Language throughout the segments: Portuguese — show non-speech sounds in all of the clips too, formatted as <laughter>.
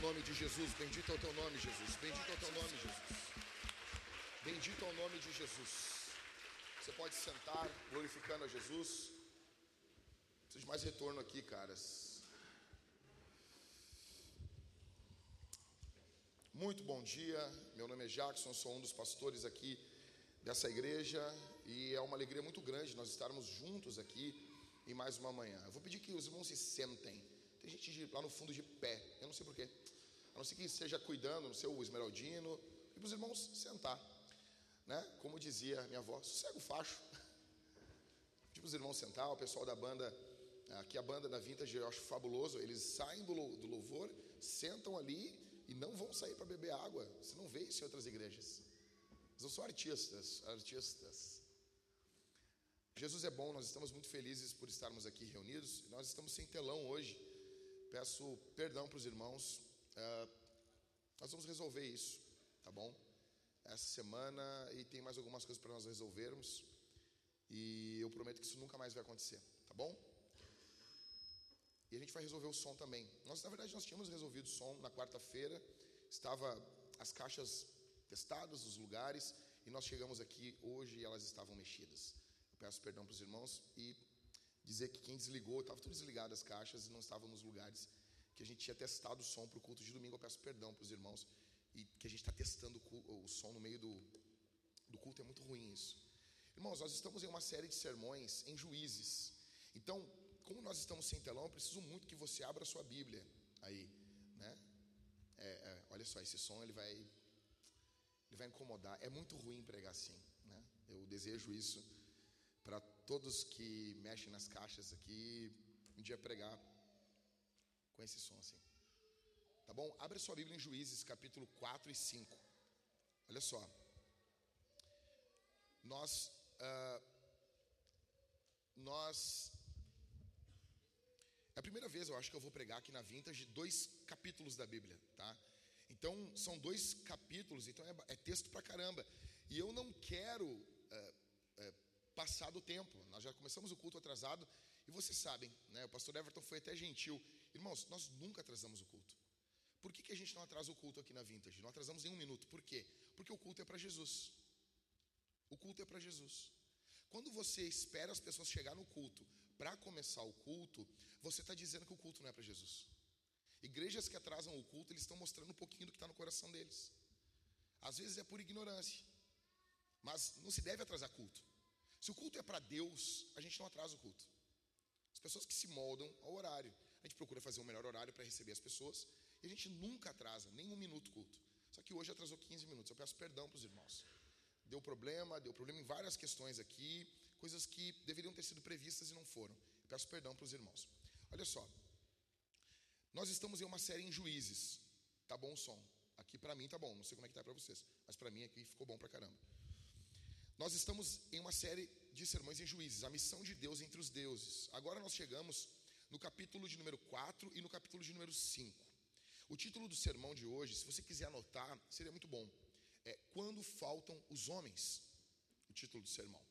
nome de Jesus, bendito é o teu nome, Jesus. Bendito é o teu nome, Jesus. Bendito é o nome de Jesus. Você pode sentar glorificando a Jesus. Preciso de mais retorno aqui, caras. Muito bom dia. Meu nome é Jackson, sou um dos pastores aqui dessa igreja e é uma alegria muito grande nós estarmos juntos aqui em mais uma manhã. Eu vou pedir que os irmãos se sentem. Tem gente lá no fundo de pé, eu não sei porquê. A não ser que esteja cuidando, no seu esmeraldino, e para os irmãos sentar. Né? Como dizia minha avó, sossega o facho. <laughs> Pedir para os irmãos sentar, o pessoal da banda, aqui a banda da Vintage eu acho fabuloso, eles saem do, do louvor, sentam ali e não vão sair para beber água. Você não vê isso em outras igrejas. Eles não são artistas, artistas. Jesus é bom, nós estamos muito felizes por estarmos aqui reunidos. Nós estamos sem telão hoje. Peço perdão para os irmãos. Uh, nós vamos resolver isso, tá bom? Essa semana e tem mais algumas coisas para nós resolvermos. E eu prometo que isso nunca mais vai acontecer, tá bom? E a gente vai resolver o som também. Nós, na verdade, nós tínhamos resolvido o som na quarta-feira. Estava as caixas testadas, os lugares, e nós chegamos aqui hoje e elas estavam mexidas. Eu peço perdão para os irmãos e dizer que quem desligou, estava tudo desligado as caixas e não estavam nos lugares que a gente tinha testado o som para o culto de domingo. Eu peço perdão para os irmãos e que a gente está testando o, som no meio do, do culto, é muito ruim isso. Irmãos, nós estamos em uma série de sermões em juízes. Então, como nós estamos sem telão, eu preciso muito que você abra a sua Bíblia aí, né? É, é, olha só, esse som ele vai, ele vai incomodar. É muito ruim pregar assim, né? Eu desejo isso para todos que mexem nas caixas aqui, um dia pregar com esse som assim. Tá bom? Abre sua Bíblia em Juízes, capítulo 4 e 5. Olha só. Nós. Uh, nós. É a primeira vez, eu acho, que eu vou pregar aqui na Vintage dois capítulos da Bíblia, tá? Então, são dois capítulos, então é, é texto pra caramba. E eu não quero uh, uh, passar do tempo. Nós já começamos o culto atrasado e vocês sabem, né? O pastor Everton foi até gentil. Irmãos, nós nunca atrasamos o culto. Por que, que a gente não atrasa o culto aqui na Vintage? Não atrasamos em um minuto. Por quê? Porque o culto é para Jesus. O culto é para Jesus. Quando você espera as pessoas chegar no culto para começar o culto, você está dizendo que o culto não é para Jesus. Igrejas que atrasam o culto, eles estão mostrando um pouquinho do que está no coração deles. Às vezes é por ignorância, mas não se deve atrasar culto. Se o culto é para Deus, a gente não atrasa o culto. As pessoas que se moldam ao horário. A gente procura fazer o melhor horário para receber as pessoas e a gente nunca atrasa, nem um minuto culto. Só que hoje atrasou 15 minutos. Eu peço perdão para os irmãos. Deu problema, deu problema em várias questões aqui, coisas que deveriam ter sido previstas e não foram. Peço perdão para os irmãos. Olha só. Nós estamos em uma série em juízes. Tá bom o som. Aqui para mim tá bom, não sei como é que tá para vocês, mas para mim aqui ficou bom para caramba. Nós estamos em uma série de sermões em juízes, a missão de Deus entre os deuses. Agora nós chegamos no capítulo de número 4 e no capítulo de número 5. O título do sermão de hoje, se você quiser anotar, seria muito bom. É Quando Faltam os Homens. O título do sermão.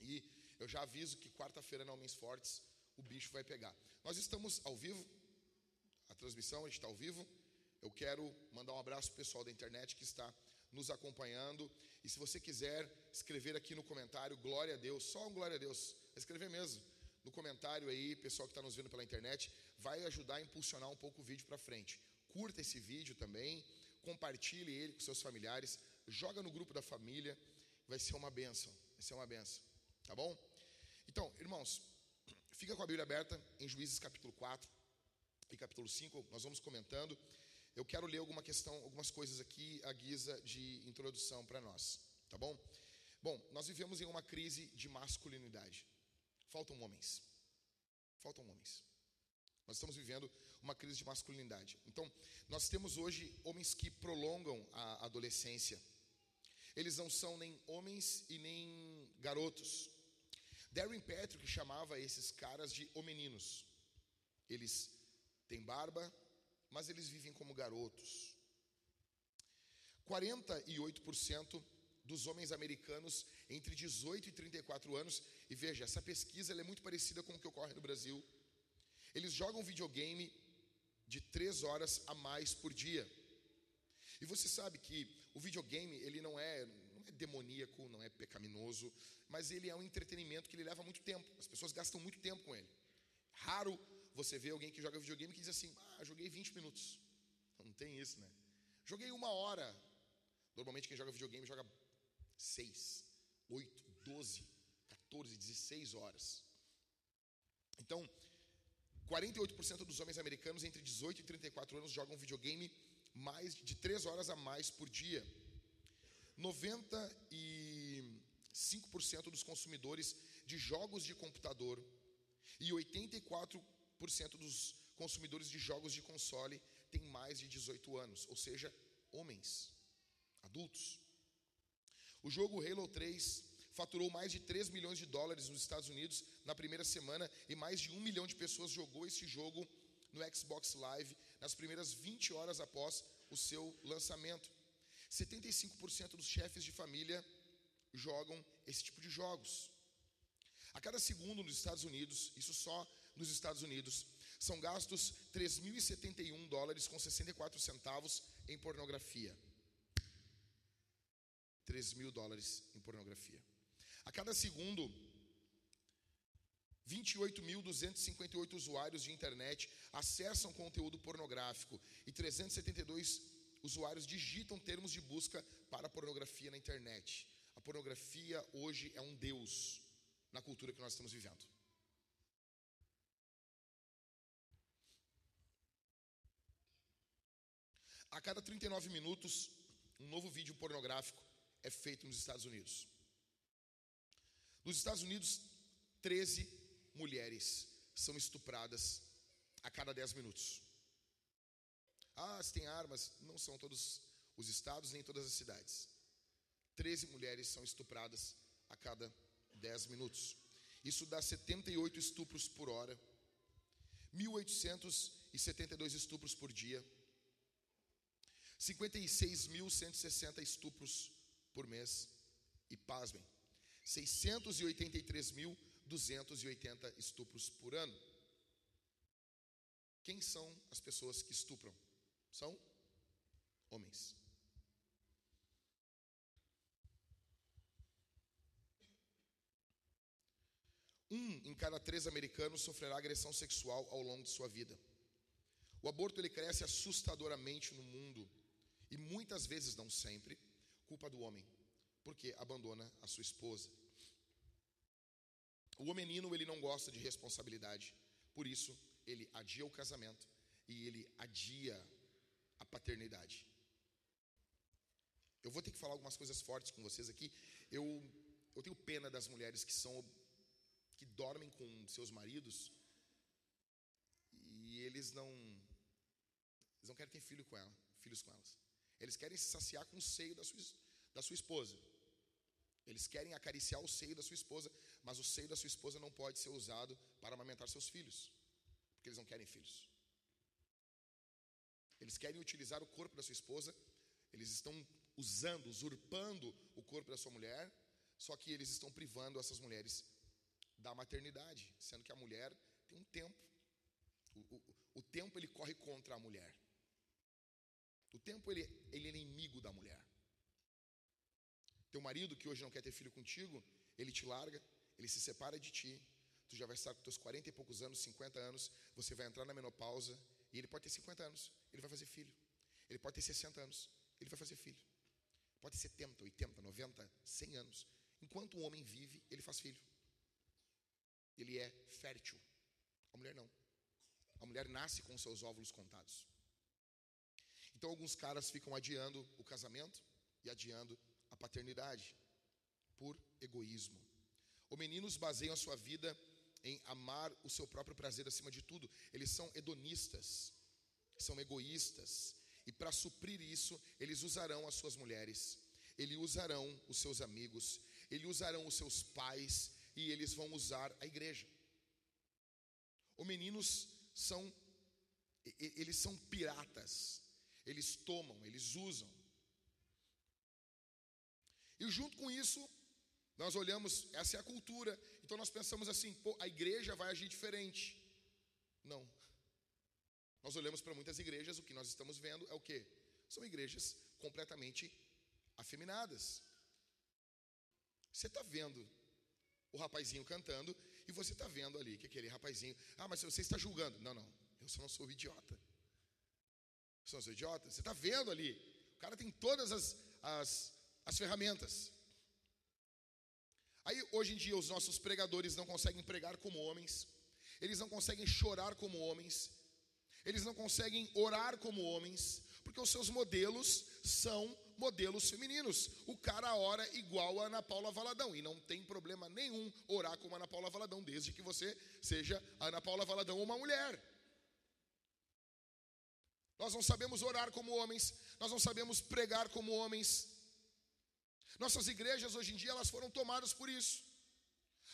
E eu já aviso que quarta-feira na Homens Fortes o bicho vai pegar. Nós estamos ao vivo, a transmissão, a gente está ao vivo. Eu quero mandar um abraço para o pessoal da internet que está nos acompanhando. E se você quiser escrever aqui no comentário, glória a Deus, só um glória a Deus, escrever mesmo no comentário aí, pessoal que está nos vendo pela internet, vai ajudar a impulsionar um pouco o vídeo para frente. Curta esse vídeo também, compartilhe ele com seus familiares, joga no grupo da família, vai ser uma benção, vai ser uma benção, tá bom? Então, irmãos, fica com a Bíblia aberta em Juízes capítulo 4 e capítulo 5, nós vamos comentando. Eu quero ler alguma questão, algumas coisas aqui à guisa de introdução para nós, tá bom? Bom, nós vivemos em uma crise de masculinidade. Faltam homens. Faltam homens. Nós estamos vivendo uma crise de masculinidade. Então, nós temos hoje homens que prolongam a adolescência. Eles não são nem homens e nem garotos. Darren Patrick chamava esses caras de homeninos. Eles têm barba, mas eles vivem como garotos. 48% dos homens americanos entre 18 e 34 anos, e veja, essa pesquisa é muito parecida com o que ocorre no Brasil. Eles jogam videogame de três horas a mais por dia. E você sabe que o videogame, ele não é, não é demoníaco, não é pecaminoso, mas ele é um entretenimento que ele leva muito tempo. As pessoas gastam muito tempo com ele. Raro você ver alguém que joga videogame que diz assim: Ah, joguei 20 minutos. Não tem isso, né? Joguei uma hora. Normalmente quem joga videogame joga 6, 8, 12, 14, 16 horas. Então, 48% dos homens americanos entre 18 e 34 anos jogam videogame mais de 3 horas a mais por dia. 95% dos consumidores de jogos de computador e 84% dos consumidores de jogos de console têm mais de 18 anos, ou seja, homens, adultos. O jogo Halo 3 faturou mais de 3 milhões de dólares nos Estados Unidos na primeira semana e mais de um milhão de pessoas jogou esse jogo no Xbox Live nas primeiras 20 horas após o seu lançamento. 75% dos chefes de família jogam esse tipo de jogos. A cada segundo nos Estados Unidos, isso só nos Estados Unidos, são gastos 3.071 dólares com 64 centavos em pornografia. 3 mil dólares em pornografia. A cada segundo, 28.258 usuários de internet acessam conteúdo pornográfico e 372 usuários digitam termos de busca para pornografia na internet. A pornografia hoje é um deus na cultura que nós estamos vivendo. A cada 39 minutos, um novo vídeo pornográfico é feito nos Estados Unidos. Nos Estados Unidos, 13 mulheres são estupradas a cada 10 minutos. Ah, se tem armas, não são todos os estados nem todas as cidades. 13 mulheres são estupradas a cada 10 minutos. Isso dá 78 estupros por hora, 1.872 estupros por dia, 56.160 estupros por mês e, pasmem, 683.280 estupros por ano. Quem são as pessoas que estupram? São homens. Um em cada três americanos sofrerá agressão sexual ao longo de sua vida. O aborto ele cresce assustadoramente no mundo e muitas vezes, não sempre, culpa do homem, porque abandona a sua esposa. O menino ele não gosta de responsabilidade, por isso ele adia o casamento e ele adia a paternidade. Eu vou ter que falar algumas coisas fortes com vocês aqui. Eu, eu tenho pena das mulheres que são que dormem com seus maridos e eles não eles não querem ter filho com ela, filhos com elas. Eles querem se saciar com o seio da sua, da sua esposa. Eles querem acariciar o seio da sua esposa, mas o seio da sua esposa não pode ser usado para amamentar seus filhos, porque eles não querem filhos. Eles querem utilizar o corpo da sua esposa, eles estão usando, usurpando o corpo da sua mulher, só que eles estão privando essas mulheres da maternidade, sendo que a mulher tem um tempo. O, o, o tempo ele corre contra a mulher. O tempo ele, ele é inimigo da mulher. Teu marido que hoje não quer ter filho contigo, ele te larga, ele se separa de ti. Tu já vai estar com teus 40 e poucos anos, 50 anos, você vai entrar na menopausa e ele pode ter 50 anos, ele vai fazer filho. Ele pode ter 60 anos, ele vai fazer filho. Pode ter 70, 80, 90, 100 anos. Enquanto o homem vive, ele faz filho. Ele é fértil. A mulher não. A mulher nasce com seus óvulos contados. Então alguns caras ficam adiando o casamento e adiando a paternidade por egoísmo. Os meninos baseiam a sua vida em amar o seu próprio prazer acima de tudo. Eles são hedonistas, são egoístas, e para suprir isso, eles usarão as suas mulheres, eles usarão os seus amigos, eles usarão os seus pais e eles vão usar a igreja. Os meninos são eles são piratas, eles tomam, eles usam. E junto com isso, nós olhamos, essa é a cultura. Então nós pensamos assim, pô, a igreja vai agir diferente. Não. Nós olhamos para muitas igrejas, o que nós estamos vendo é o quê? São igrejas completamente afeminadas. Você está vendo o rapazinho cantando e você está vendo ali que aquele rapazinho. Ah, mas você está julgando. Não, não. Eu só não sou idiota. Eu só não sou idiota. Você está vendo ali. O cara tem todas as, as, as ferramentas. Aí, hoje em dia, os nossos pregadores não conseguem pregar como homens, eles não conseguem chorar como homens, eles não conseguem orar como homens, porque os seus modelos são modelos femininos. O cara ora igual a Ana Paula Valadão, e não tem problema nenhum orar como Ana Paula Valadão, desde que você seja Ana Paula Valadão uma mulher. Nós não sabemos orar como homens, nós não sabemos pregar como homens. Nossas igrejas hoje em dia elas foram tomadas por isso.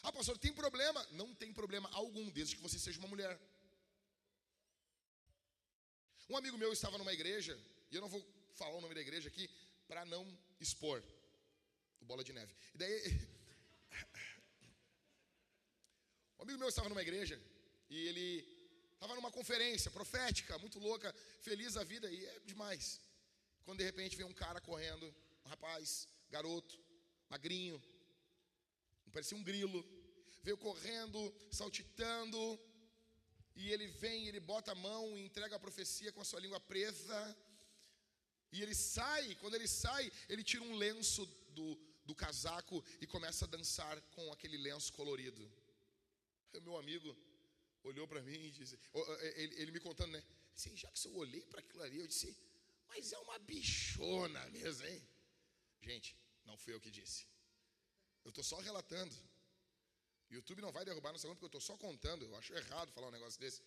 Ah, pastor, tem problema? Não tem problema algum, desde que você seja uma mulher. Um amigo meu estava numa igreja, e eu não vou falar o nome da igreja aqui para não expor o bola de neve. E daí <laughs> um amigo meu estava numa igreja e ele estava numa conferência profética, muito louca, feliz da vida e é demais. Quando de repente vem um cara correndo, um rapaz, garoto, magrinho, parecia um grilo, veio correndo, saltitando, e ele vem, ele bota a mão e entrega a profecia com a sua língua presa. E ele sai, quando ele sai, ele tira um lenço do, do casaco e começa a dançar com aquele lenço colorido. Meu amigo olhou para mim e disse, ele, ele, me contando, né? Assim, já que eu olhei para aquilo ali, eu disse, mas é uma bichona mesmo, hein? Gente, não fui eu que disse. Eu estou só relatando. YouTube não vai derrubar nossa conta porque eu estou só contando. Eu acho errado falar um negócio desse.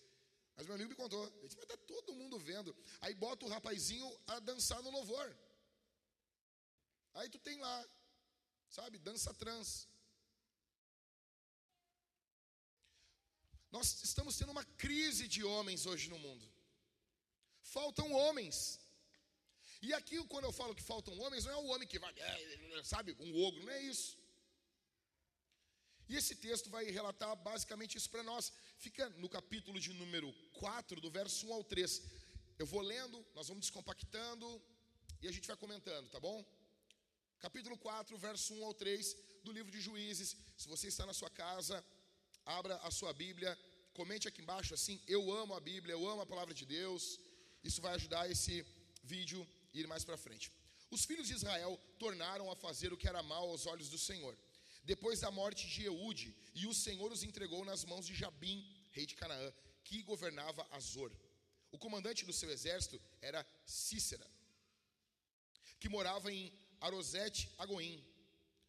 Mas meu amigo me contou. Ele disse, mas está todo mundo vendo. Aí bota o rapazinho a dançar no louvor. Aí tu tem lá, sabe, dança trans. Nós estamos tendo uma crise de homens hoje no mundo. Faltam homens. E aqui, quando eu falo que faltam homens, não é o homem que vai, é, sabe, um ogro, não é isso. E esse texto vai relatar basicamente isso para nós. Fica no capítulo de número 4, do verso 1 ao 3. Eu vou lendo, nós vamos descompactando e a gente vai comentando, tá bom? Capítulo 4, verso 1 ao 3 do livro de Juízes. Se você está na sua casa, abra a sua Bíblia, comente aqui embaixo assim: Eu amo a Bíblia, eu amo a palavra de Deus. Isso vai ajudar esse vídeo a ir mais para frente. Os filhos de Israel tornaram a fazer o que era mal aos olhos do Senhor depois da morte de Eude, e o Senhor os entregou nas mãos de Jabim, rei de Canaã, que governava Azor. O comandante do seu exército era Cícera, que morava em Arosete Agoim.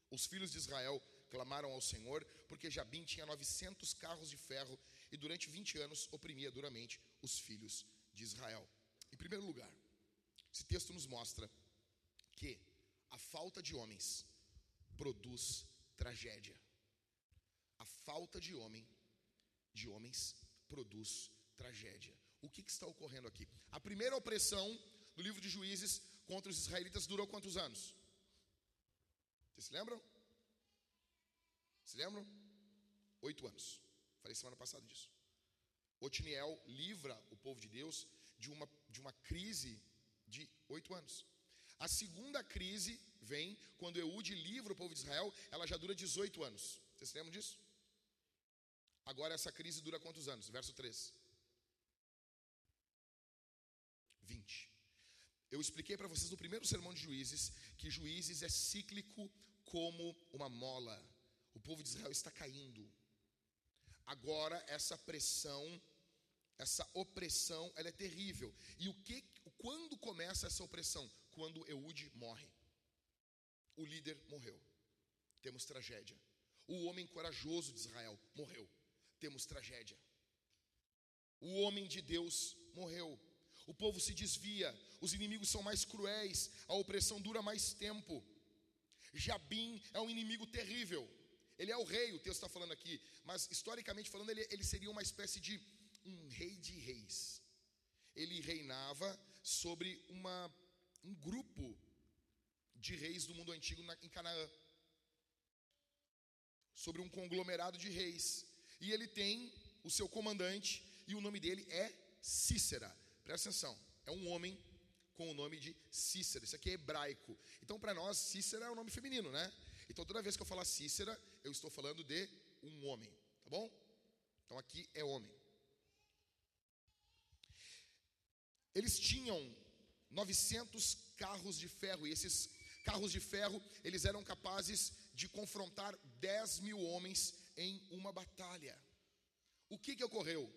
Os filhos de Israel clamaram ao Senhor, porque Jabim tinha 900 carros de ferro e durante 20 anos oprimia duramente os filhos de Israel. Em primeiro lugar, esse texto nos mostra que a falta de homens produz tragédia. A falta de homem, de homens, produz tragédia. O que, que está ocorrendo aqui? A primeira opressão do livro de Juízes contra os israelitas durou quantos anos? Vocês se lembram? Se lembram? Oito anos. Falei semana passada disso. Otiniel livra o povo de Deus de uma, de uma crise de oito anos. A segunda crise vem quando Eude livra o povo de Israel, ela já dura 18 anos. Vocês lembram disso? Agora essa crise dura quantos anos? Verso 3. 20. Eu expliquei para vocês no primeiro sermão de Juízes que Juízes é cíclico como uma mola. O povo de Israel está caindo. Agora essa pressão, essa opressão, ela é terrível. E o que quando começa essa opressão? quando Eude morre. O líder morreu. Temos tragédia. O homem corajoso de Israel morreu. Temos tragédia. O homem de Deus morreu. O povo se desvia, os inimigos são mais cruéis, a opressão dura mais tempo. Jabim é um inimigo terrível. Ele é o rei, o texto está falando aqui, mas historicamente falando, ele, ele seria uma espécie de um rei de reis. Ele reinava sobre uma um grupo de reis do mundo antigo em Canaã. Sobre um conglomerado de reis. E ele tem o seu comandante, e o nome dele é Cícera. Presta atenção. É um homem com o nome de Cícera. Isso aqui é hebraico. Então, para nós, Cícera é o um nome feminino, né? Então, toda vez que eu falar Cícera, eu estou falando de um homem, tá bom? Então, aqui é homem. Eles tinham 900 carros de ferro, e esses carros de ferro, eles eram capazes de confrontar 10 mil homens em uma batalha. O que, que ocorreu?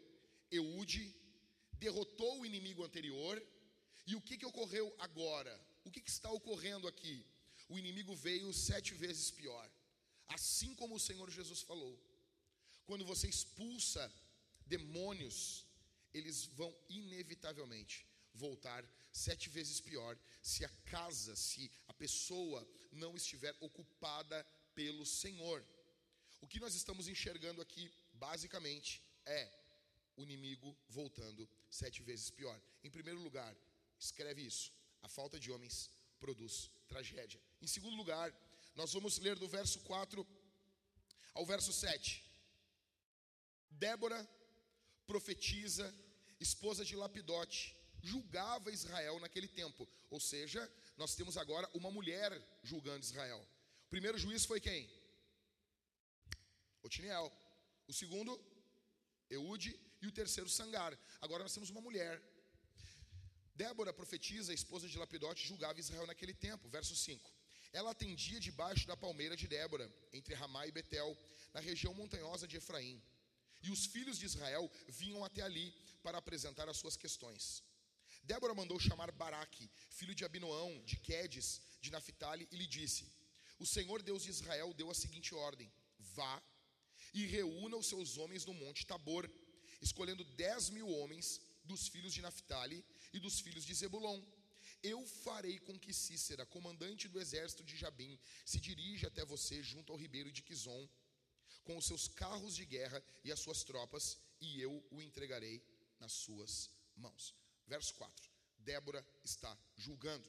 Eude derrotou o inimigo anterior, e o que, que ocorreu agora? O que, que está ocorrendo aqui? O inimigo veio sete vezes pior, assim como o Senhor Jesus falou. Quando você expulsa demônios, eles vão inevitavelmente voltar sete vezes pior se a casa, se a pessoa não estiver ocupada pelo Senhor. O que nós estamos enxergando aqui, basicamente, é o inimigo voltando sete vezes pior. Em primeiro lugar, escreve isso: a falta de homens produz tragédia. Em segundo lugar, nós vamos ler do verso 4 ao verso 7. Débora profetiza, esposa de Lapidote, julgava Israel naquele tempo. Ou seja, nós temos agora uma mulher julgando Israel. O primeiro juiz foi quem? Otiniel. O segundo, Eude. E o terceiro, Sangar. Agora nós temos uma mulher. Débora, profetiza, esposa de Lapidote, julgava Israel naquele tempo. Verso 5. Ela atendia debaixo da palmeira de Débora, entre Ramá e Betel, na região montanhosa de Efraim. E os filhos de Israel vinham até ali para apresentar as suas questões. Débora mandou chamar Baraque, filho de Abinoão, de Quedes, de Naphtali, e lhe disse: O Senhor Deus de Israel deu a seguinte ordem: Vá e reúna os seus homens no monte Tabor, escolhendo dez mil homens dos filhos de Naphtali e dos filhos de Zebulon. Eu farei com que Cícera, comandante do exército de Jabim, se dirija até você junto ao ribeiro de Quizon, com os seus carros de guerra e as suas tropas, e eu o entregarei nas suas mãos. Verso 4. Débora está julgando.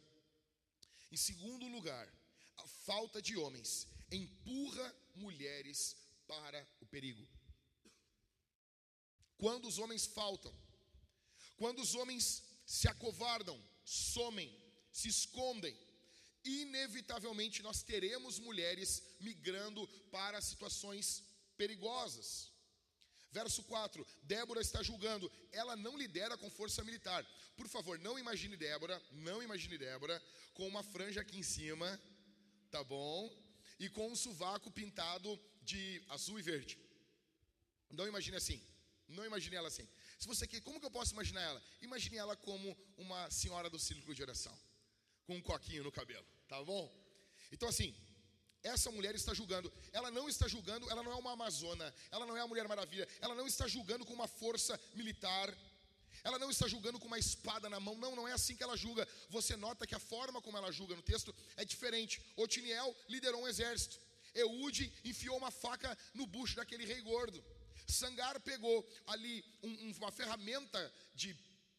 Em segundo lugar, a falta de homens empurra mulheres para o perigo. Quando os homens faltam, quando os homens se acovardam, somem, se escondem, inevitavelmente nós teremos mulheres migrando para situações perigosas. Verso 4: Débora está julgando, ela não lidera com força militar. Por favor, não imagine Débora, não imagine Débora com uma franja aqui em cima, tá bom? E com um sovaco pintado de azul e verde. Não imagine assim. Não imagine ela assim. Se você quer, como que eu posso imaginar ela? Imagine ela como uma senhora do círculo de oração, com um coquinho no cabelo, tá bom? Então assim, essa mulher está julgando. Ela não está julgando, ela não é uma amazona, ela não é a Mulher Maravilha, ela não está julgando com uma força militar, ela não está julgando com uma espada na mão. Não, não é assim que ela julga. Você nota que a forma como ela julga no texto é diferente. Otiniel liderou um exército. Eude enfiou uma faca no bucho daquele rei gordo. Sangar pegou ali um, uma ferramenta de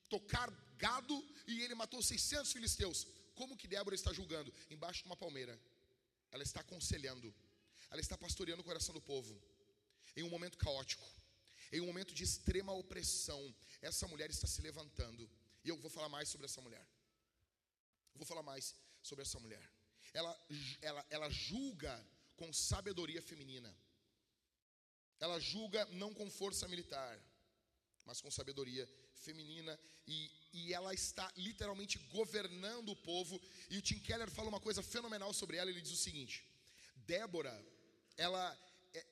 tocar gado e ele matou 600 filisteus. Como que Débora está julgando? Embaixo de uma palmeira ela está aconselhando, ela está pastoreando o coração do povo. Em um momento caótico, em um momento de extrema opressão, essa mulher está se levantando. E eu vou falar mais sobre essa mulher. Vou falar mais sobre essa mulher. Ela, ela, ela julga com sabedoria feminina. Ela julga não com força militar, mas com sabedoria feminina. E, e ela está literalmente governando o povo. E o Tim Keller fala uma coisa fenomenal sobre ela. Ele diz o seguinte: Débora, ela,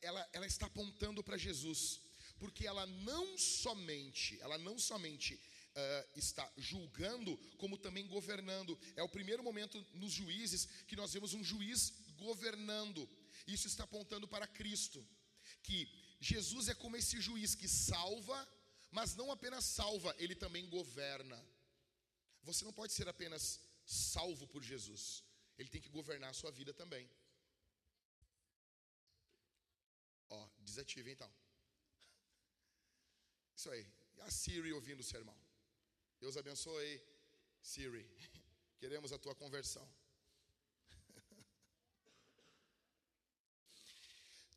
ela, ela está apontando para Jesus, porque ela não somente, ela não somente uh, está julgando, como também governando. É o primeiro momento nos juízes que nós vemos um juiz governando. Isso está apontando para Cristo, que Jesus é como esse juiz que salva mas não apenas salva, ele também governa. Você não pode ser apenas salvo por Jesus, ele tem que governar a sua vida também. Ó, desative então. <laughs> Isso aí. A Siri ouvindo o sermão. Deus abençoe, Siri. <laughs> Queremos a tua conversão.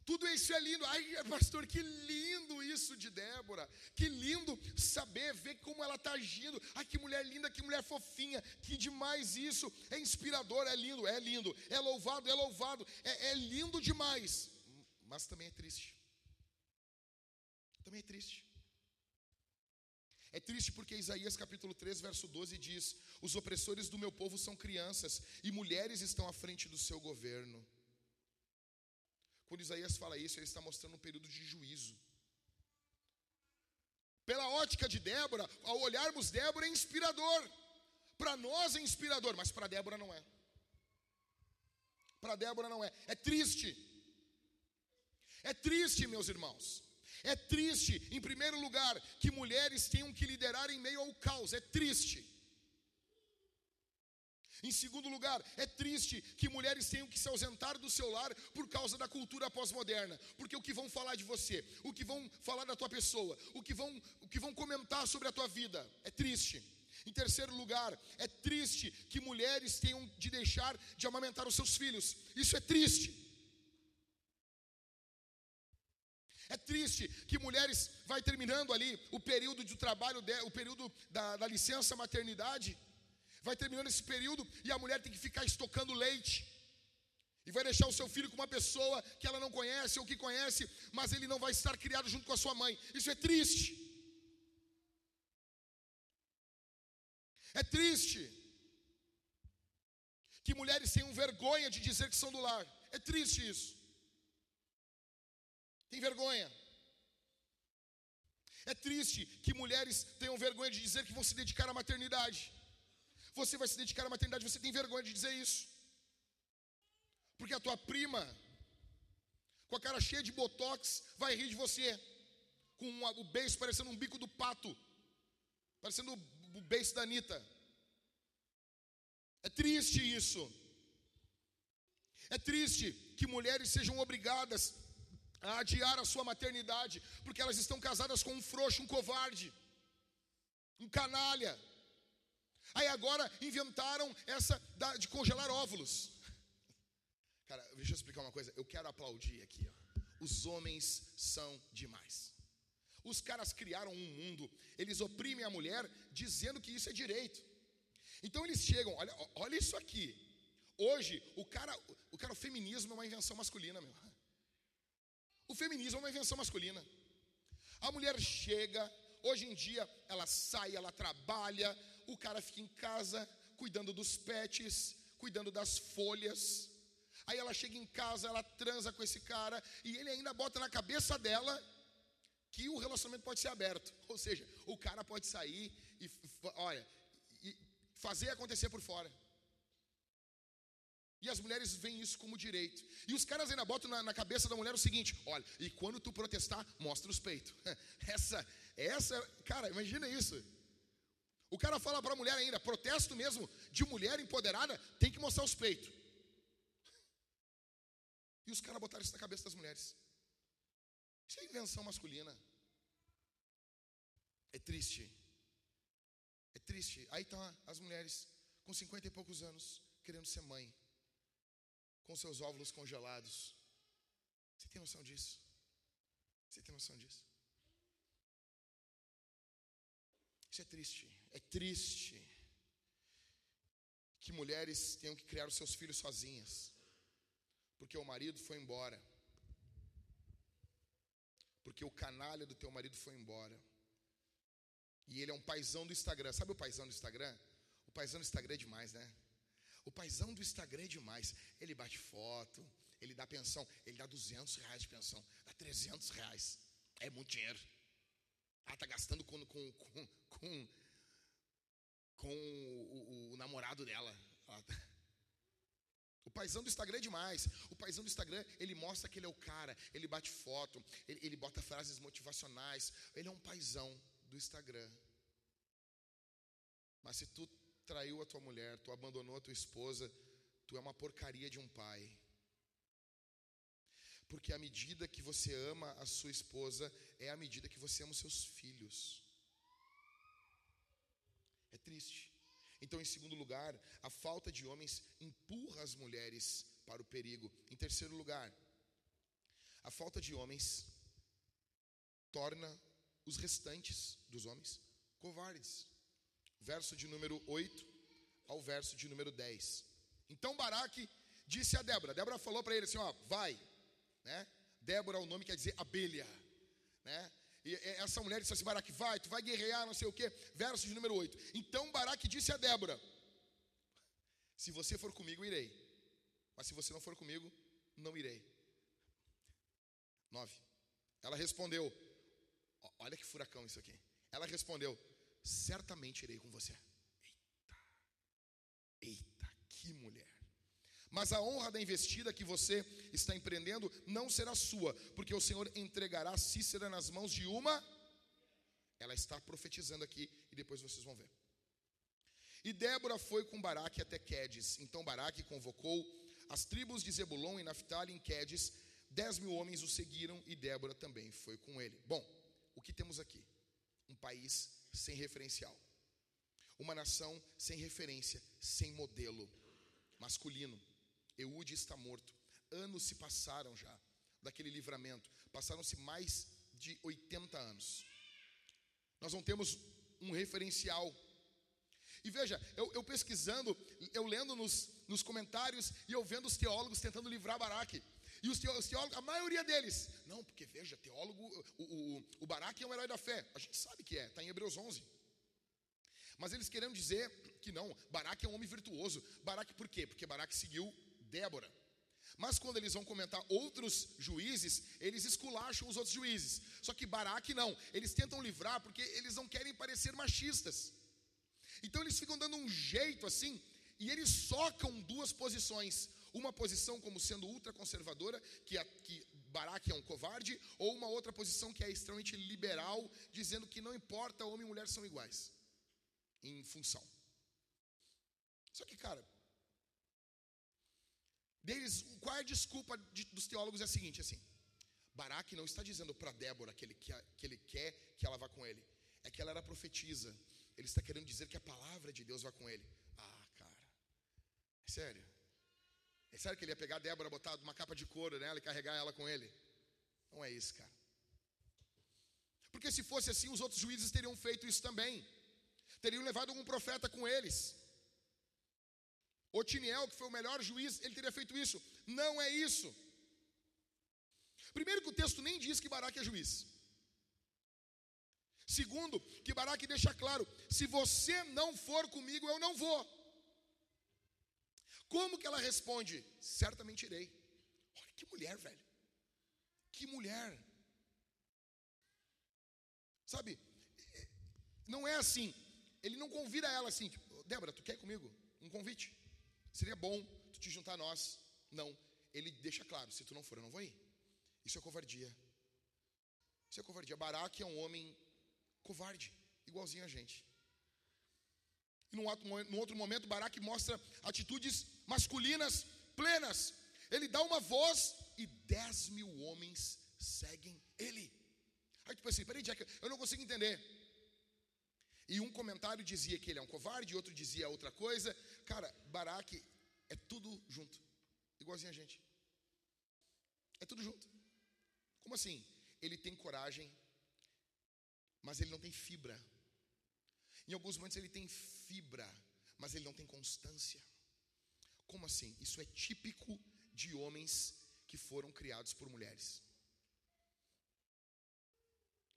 Tudo isso é lindo. Ai, pastor, que lindo isso de Débora. Que lindo saber, ver como ela está agindo. Ai, que mulher linda, que mulher fofinha. Que demais isso. É inspirador, é lindo, é lindo. É louvado, é louvado. É, é lindo demais. Mas também é triste. Também é triste. É triste porque Isaías capítulo 3, verso 12 diz: Os opressores do meu povo são crianças, e mulheres estão à frente do seu governo. Quando Isaías fala isso, ele está mostrando um período de juízo. Pela ótica de Débora, ao olharmos Débora, é inspirador. Para nós é inspirador, mas para Débora não é. Para Débora não é. É triste. É triste, meus irmãos. É triste, em primeiro lugar, que mulheres tenham que liderar em meio ao caos. É triste. Em segundo lugar, é triste que mulheres tenham que se ausentar do seu lar por causa da cultura pós-moderna, porque o que vão falar de você, o que vão falar da tua pessoa, o que vão, o que vão comentar sobre a tua vida, é triste. Em terceiro lugar, é triste que mulheres tenham de deixar de amamentar os seus filhos. Isso é triste. É triste que mulheres vai terminando ali o período de trabalho, o período da, da licença maternidade vai terminando esse período e a mulher tem que ficar estocando leite. E vai deixar o seu filho com uma pessoa que ela não conhece ou que conhece, mas ele não vai estar criado junto com a sua mãe. Isso é triste. É triste que mulheres tenham vergonha de dizer que são do lar. É triste isso. Tem vergonha. É triste que mulheres tenham vergonha de dizer que vão se dedicar à maternidade. Você vai se dedicar à maternidade, você tem vergonha de dizer isso. Porque a tua prima, com a cara cheia de botox, vai rir de você. Com o beijo parecendo um bico do pato. Parecendo o beijo da Anitta. É triste isso. É triste que mulheres sejam obrigadas a adiar a sua maternidade, porque elas estão casadas com um frouxo, um covarde, um canalha. Aí agora inventaram essa de congelar óvulos. Cara, deixa eu explicar uma coisa. Eu quero aplaudir aqui. Ó. Os homens são demais. Os caras criaram um mundo. Eles oprimem a mulher dizendo que isso é direito. Então eles chegam. Olha, olha isso aqui. Hoje o cara, o cara, o feminismo é uma invenção masculina, meu. O feminismo é uma invenção masculina. A mulher chega, hoje em dia, ela sai, ela trabalha, o cara fica em casa cuidando dos pets, cuidando das folhas. Aí ela chega em casa, ela transa com esse cara e ele ainda bota na cabeça dela que o relacionamento pode ser aberto. <laughs> Ou seja, o cara pode sair e olha, e fazer acontecer por fora. E as mulheres veem isso como direito. E os caras ainda botam na, na, cabeça da mulher o seguinte: olha, e quando tu protestar, mostra os peitos. <laughs> Essa, essa, cara, imagina isso. O cara fala para a mulher ainda, protesto mesmo de mulher empoderada, tem que mostrar os peitos. E os caras botaram isso na cabeça das mulheres. Isso é invenção masculina. É triste. É triste. Aí estão tá as mulheres com cinquenta e poucos anos, querendo ser mãe, com seus óvulos congelados. Você tem noção disso? Você tem noção disso? Isso é triste. É triste que mulheres tenham que criar os seus filhos sozinhas, porque o marido foi embora, porque o canalha do teu marido foi embora, e ele é um paizão do Instagram. Sabe o paizão do Instagram? O paizão do Instagram é demais, né? O paizão do Instagram é demais. Ele bate foto, ele dá pensão, ele dá 200 reais de pensão, dá 300 reais. É muito dinheiro. Ela está gastando com, com, com, com com o, o, o namorado dela. O paizão do Instagram é demais. O paizão do Instagram, ele mostra que ele é o cara, ele bate foto, ele, ele bota frases motivacionais. Ele é um paizão do Instagram. Mas se tu traiu a tua mulher, tu abandonou a tua esposa, tu é uma porcaria de um pai. Porque a medida que você ama a sua esposa é a medida que você ama os seus filhos. É triste. Então, em segundo lugar, a falta de homens empurra as mulheres para o perigo. Em terceiro lugar, A falta de homens torna os restantes dos homens covardes. Verso de número 8 ao verso de número 10. Então Baraque disse a Débora. Débora falou para ele assim: ó, vai, né? Débora, o nome quer dizer abelha, né? E essa mulher disse assim: Baraque, vai, tu vai guerrear, não sei o quê. Verso de número 8. Então Baraque disse a Débora: Se você for comigo, irei. Mas se você não for comigo, não irei. 9. Ela respondeu: Olha que furacão isso aqui. Ela respondeu: Certamente irei com você. Eita, eita, que mulher. Mas a honra da investida que você está empreendendo não será sua, porque o Senhor entregará Cícera nas mãos de uma. Ela está profetizando aqui e depois vocês vão ver. E Débora foi com Baraque até Quedes. Então Baraque convocou as tribos de Zebulon e Naphtali em Quedes. Dez mil homens o seguiram e Débora também foi com ele. Bom, o que temos aqui? Um país sem referencial. Uma nação sem referência, sem modelo masculino. Eude está morto. Anos se passaram já daquele livramento. Passaram-se mais de 80 anos. Nós não temos um referencial. E veja, eu, eu pesquisando, eu lendo nos, nos comentários e eu vendo os teólogos tentando livrar Baraque. E os teólogos, a maioria deles, não, porque veja, teólogo, o, o, o Baraque é um herói da fé. A gente sabe que é, está em Hebreus 11. Mas eles querendo dizer que não, Baraque é um homem virtuoso. Baraque por quê? Porque Baraque seguiu Débora. Mas quando eles vão comentar outros juízes, eles esculacham os outros juízes. Só que Baraque não, eles tentam livrar porque eles não querem parecer machistas. Então eles ficam dando um jeito assim, e eles socam duas posições. Uma posição como sendo ultraconservadora, que, é, que Baraque é um covarde, ou uma outra posição que é extremamente liberal, dizendo que não importa, homem e mulher são iguais, em função. Só que, cara, deles, qual é a desculpa de, dos teólogos é a seguinte, assim, Baraque não está dizendo para Débora que ele, que, que ele quer que ela vá com ele, é que ela era profetiza, ele está querendo dizer que a palavra de Deus vá com ele. Ah, cara, é sério? É sério que ele ia pegar a Débora, botar uma capa de couro nela e carregar ela com ele? Não é isso, cara. Porque se fosse assim, os outros juízes teriam feito isso também. Teriam levado algum profeta com eles. Otiniel, que foi o melhor juiz, ele teria feito isso. Não é isso. Primeiro que o texto nem diz que Baraque é juiz. Segundo, que Baraque deixa claro: se você não for comigo, eu não vou. Como que ela responde? Certamente irei. Olha que mulher, velho. Que mulher. Sabe, não é assim. Ele não convida ela assim, tipo, Débora, tu quer ir comigo? Um convite. Seria bom tu te juntar a nós. Não. Ele deixa claro: se tu não for, eu não vou ir. Isso é covardia. Isso é covardia. Baraque é um homem covarde, igualzinho a gente. E num outro, num outro momento, Baraque mostra atitudes masculinas plenas. Ele dá uma voz e dez mil homens seguem ele. Aí tu pensa assim, peraí, Jack, eu não consigo entender. E um comentário dizia que ele é um covarde, outro dizia outra coisa. Cara, Baraque é tudo junto, igualzinho a gente. É tudo junto. Como assim? Ele tem coragem, mas ele não tem fibra. Em alguns momentos ele tem fibra, mas ele não tem constância. Como assim? Isso é típico de homens que foram criados por mulheres.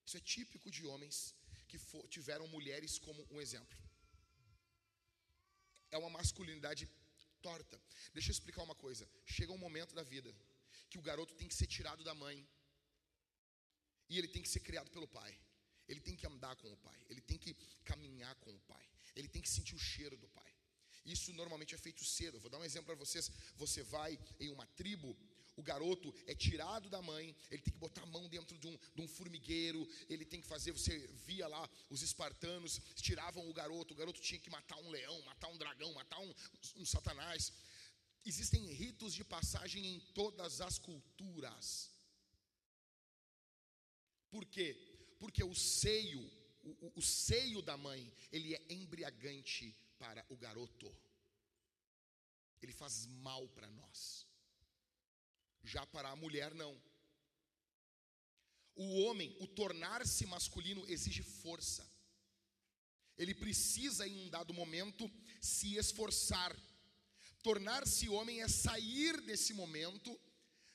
Isso é típico de homens que for, tiveram mulheres como um exemplo. É uma masculinidade torta. Deixa eu explicar uma coisa. Chega um momento da vida que o garoto tem que ser tirado da mãe e ele tem que ser criado pelo pai. Ele tem que andar com o pai, ele tem que caminhar com o pai, ele tem que sentir o cheiro do pai. Isso normalmente é feito cedo. Vou dar um exemplo para vocês. Você vai em uma tribo, garoto é tirado da mãe, ele tem que botar a mão dentro de um, de um formigueiro, ele tem que fazer. Você via lá os espartanos tiravam o garoto, o garoto tinha que matar um leão, matar um dragão, matar um, um satanás. Existem ritos de passagem em todas as culturas. Por quê? Porque o seio, o, o seio da mãe, ele é embriagante para o garoto. Ele faz mal para nós. Já para a mulher, não. o homem, o tornar-se masculino exige força. Ele precisa, em um dado momento, se esforçar. Tornar-se homem é sair desse momento,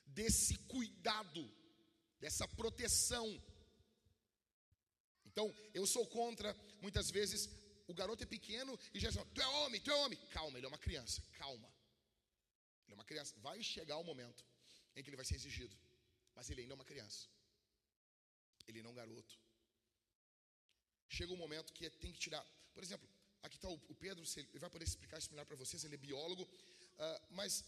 desse cuidado, dessa proteção. Então, eu sou contra, muitas vezes, o garoto é pequeno e já diz: Tu é homem, tu é homem. Calma, ele é uma criança, calma. Ele é uma criança. Vai chegar o momento em que ele vai ser exigido, mas ele ainda é uma criança. Ele não é um garoto. Chega um momento que tem que tirar. Por exemplo, aqui está o Pedro, ele vai poder explicar isso melhor para vocês, ele é biólogo, uh, mas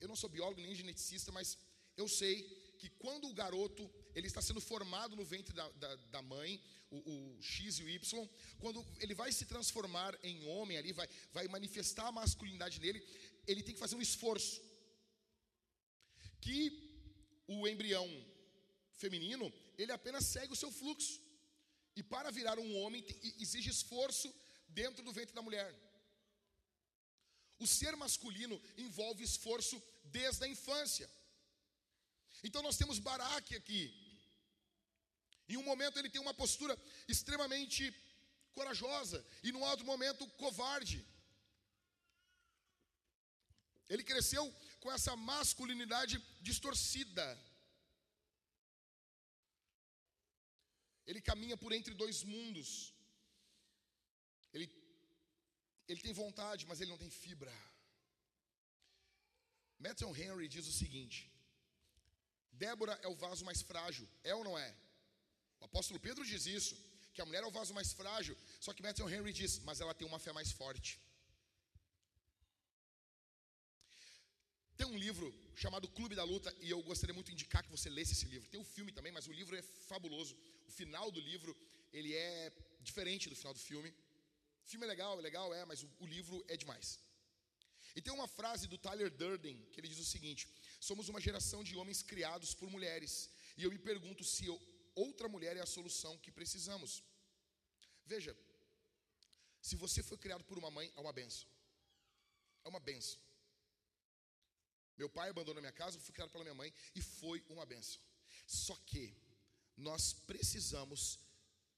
eu não sou biólogo nem geneticista, mas eu sei que quando o garoto ele está sendo formado no ventre da, da, da mãe, o, o, X e o Y, quando ele vai se transformar em homem ali, vai, vai manifestar a masculinidade nele, ele tem que fazer um esforço. Que o embrião feminino, ele apenas segue o seu fluxo. E para virar um homem, exige esforço dentro do ventre da mulher. O ser masculino envolve esforço desde a infância. Então nós temos Baraque aqui. Em um momento ele tem uma postura extremamente corajosa, e num outro momento covarde. Ele cresceu com essa masculinidade distorcida. Ele caminha por entre dois mundos. Ele, ele tem vontade, mas ele não tem fibra. Matthew Henry diz o seguinte: Débora é o vaso mais frágil, é ou não é? O apóstolo Pedro diz isso, que a mulher é o vaso mais frágil, só que Matthew Henry diz, mas ela tem uma fé mais forte. Tem um livro chamado Clube da Luta, e eu gostaria muito de indicar que você lesse esse livro. Tem o um filme também, mas o livro é fabuloso. O final do livro, ele é diferente do final do filme. O filme é legal, é legal, é, mas o, o livro é demais. E tem uma frase do Tyler Durden, que ele diz o seguinte: Somos uma geração de homens criados por mulheres, e eu me pergunto se eu, outra mulher é a solução que precisamos. Veja, se você foi criado por uma mãe, é uma benção. É uma benção. Meu pai abandonou minha casa, fui criado pela minha mãe e foi uma benção. Só que nós precisamos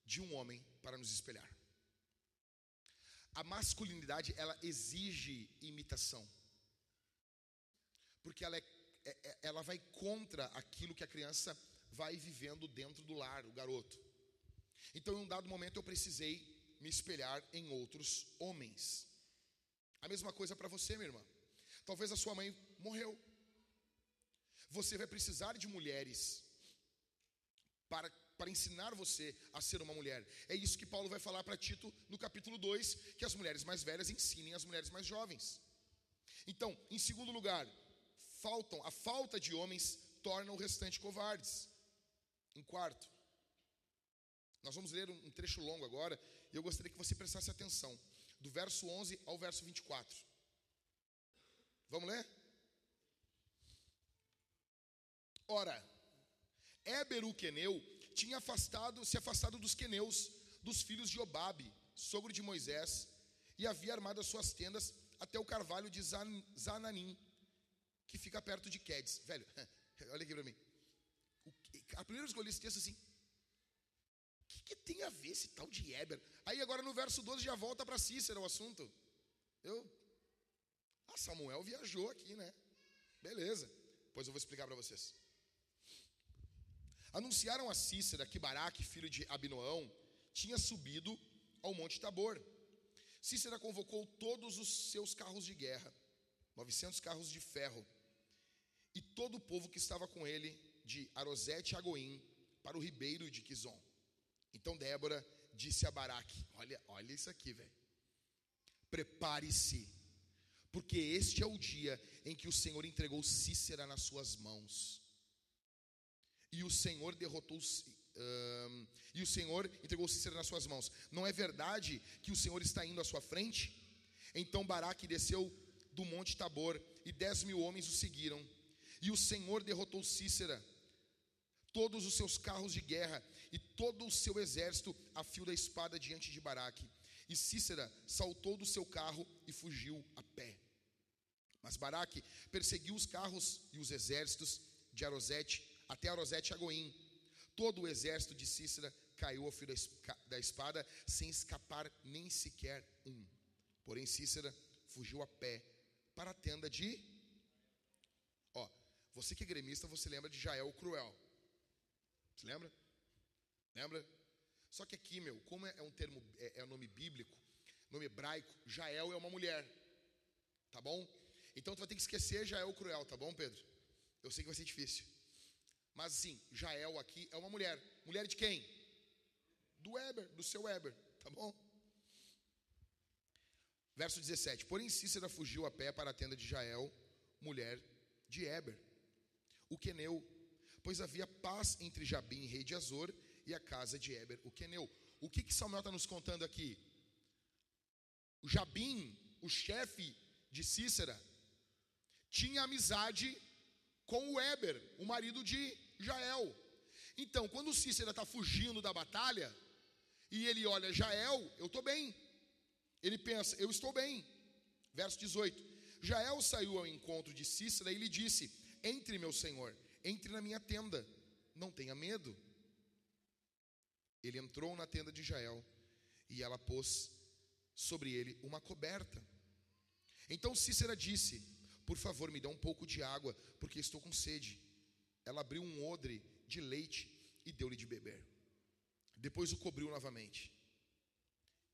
de um homem para nos espelhar. A masculinidade, ela exige imitação. Porque ela, é, é, é, ela vai contra aquilo que a criança vai vivendo dentro do lar, o garoto. Então, em um dado momento, eu precisei me espelhar em outros homens. A mesma coisa para você, minha irmã. Talvez a sua mãe morreu. Você vai precisar de mulheres para, para ensinar você a ser uma mulher. É isso que Paulo vai falar para Tito no capítulo 2, que as mulheres mais velhas ensinem as mulheres mais jovens. Então, em segundo lugar, faltam, a falta de homens torna o restante covardes. Em quarto, nós vamos ler um trecho longo agora, e eu gostaria que você prestasse atenção, do verso 11 ao verso 24. Vamos ler? Ora, Éber o queneu tinha afastado, se afastado dos queneus, dos filhos de Obabe, sogro de Moisés, e havia armado as suas tendas até o carvalho de Zan, Zananim, que fica perto de Quedes. Velho, <laughs> olha aqui para mim. O, a primeira vez que eu li esse texto assim, o que, que, tem a ver esse tal de Éber? Aí agora no verso 12 já volta para Cícero o assunto. Eu ah, Samuel viajou aqui, né? Beleza. Pois eu vou explicar para vocês. Anunciaram a Cícera que Baraque, filho de Abinoão, tinha subido ao Monte Tabor. Cícera convocou todos os seus carros de guerra, 900 carros de ferro, e todo o povo que estava com ele, de Arosete a Goim, para o ribeiro de Quizon. Então Débora disse a Baraque: Olha, olha isso aqui, velho. Prepare-se porque este é o dia em que o Senhor entregou Cícera nas suas mãos. E o Senhor derrotou um, e o Senhor entregou Cícera nas suas mãos. Não é verdade que o Senhor está indo à sua frente? Então Baraque desceu do monte Tabor e dez mil homens o seguiram. E o Senhor derrotou Cícera, todos os seus carros de guerra e todo o seu exército a fio da espada diante de Baraque. E Cícera saltou do seu carro e fugiu a pé. Mas Baraque perseguiu os carros e os exércitos de Arosete até Arosete e Agoim. todo o exército de Cícera caiu ao fio da espada, sem escapar nem sequer um. Porém, Cícera fugiu a pé para a tenda de. Ó, você que é gremista, você lembra de Jael o Cruel. Você lembra? Lembra? Só que aqui, meu, como é um termo, é, é um nome bíblico, nome hebraico, Jael é uma mulher. Tá bom? Então tu vai ter que esquecer Jael o Cruel, tá bom, Pedro? Eu sei que vai ser difícil. Mas sim, Jael aqui é uma mulher. Mulher de quem? Do Weber, do seu Weber, tá bom? Verso 17: Porém, Cícera fugiu a pé para a tenda de Jael, mulher de Eber, o queneu, pois havia paz entre Jabim, rei de Azor, e a casa de Eber, o queneu. O que, que Samuel está nos contando aqui? O Jabim, o chefe de Cícera, tinha amizade com o Eber, o marido de Jael. Então, quando Cícera está fugindo da batalha, e ele olha Jael, eu estou bem. Ele pensa, eu estou bem. Verso 18: Jael saiu ao encontro de Cícera e lhe disse: Entre, meu senhor, entre na minha tenda, não tenha medo. Ele entrou na tenda de Jael e ela pôs sobre ele uma coberta. Então Cícera disse: Por favor, me dê um pouco de água, porque estou com sede. Ela abriu um odre de leite e deu-lhe de beber. Depois o cobriu novamente.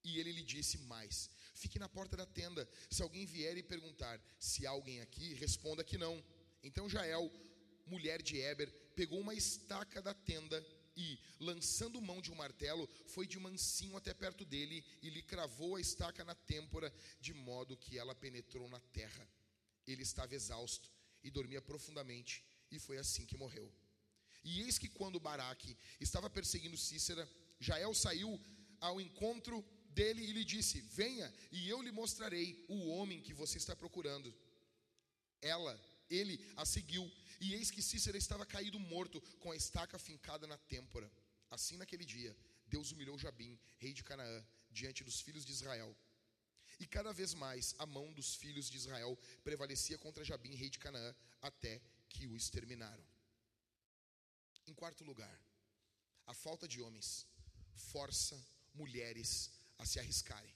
E ele lhe disse mais: Fique na porta da tenda. Se alguém vier e perguntar se há alguém aqui, responda que não. Então Jael, mulher de Eber, pegou uma estaca da tenda e, lançando mão de um martelo, foi de mansinho até perto dele e lhe cravou a estaca na têmpora, de modo que ela penetrou na terra. Ele estava exausto e dormia profundamente, e foi assim que morreu. E eis que quando Baraque estava perseguindo Cícera, Jael saiu ao encontro dele e lhe disse: Venha, e eu lhe mostrarei o homem que você está procurando. Ela, ele a seguiu, e eis que Cícera estava caído morto, com a estaca fincada na têmpora. Assim, naquele dia, Deus humilhou Jabim, rei de Canaã, diante dos filhos de Israel. E cada vez mais a mão dos filhos de Israel prevalecia contra Jabim, rei de Canaã, até que o exterminaram. Em quarto lugar, a falta de homens força mulheres a se arriscarem.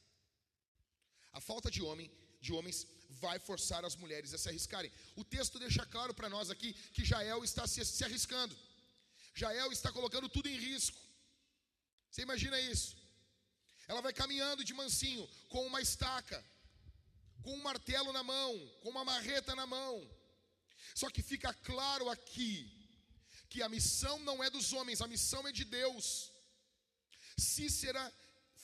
A falta de homem, de homens vai forçar as mulheres a se arriscarem. O texto deixa claro para nós aqui que Jael está se, se arriscando. Jael está colocando tudo em risco. Você imagina isso? Ela vai caminhando de mansinho com uma estaca, com um martelo na mão, com uma marreta na mão. Só que fica claro aqui que a missão não é dos homens, a missão é de Deus. Cícera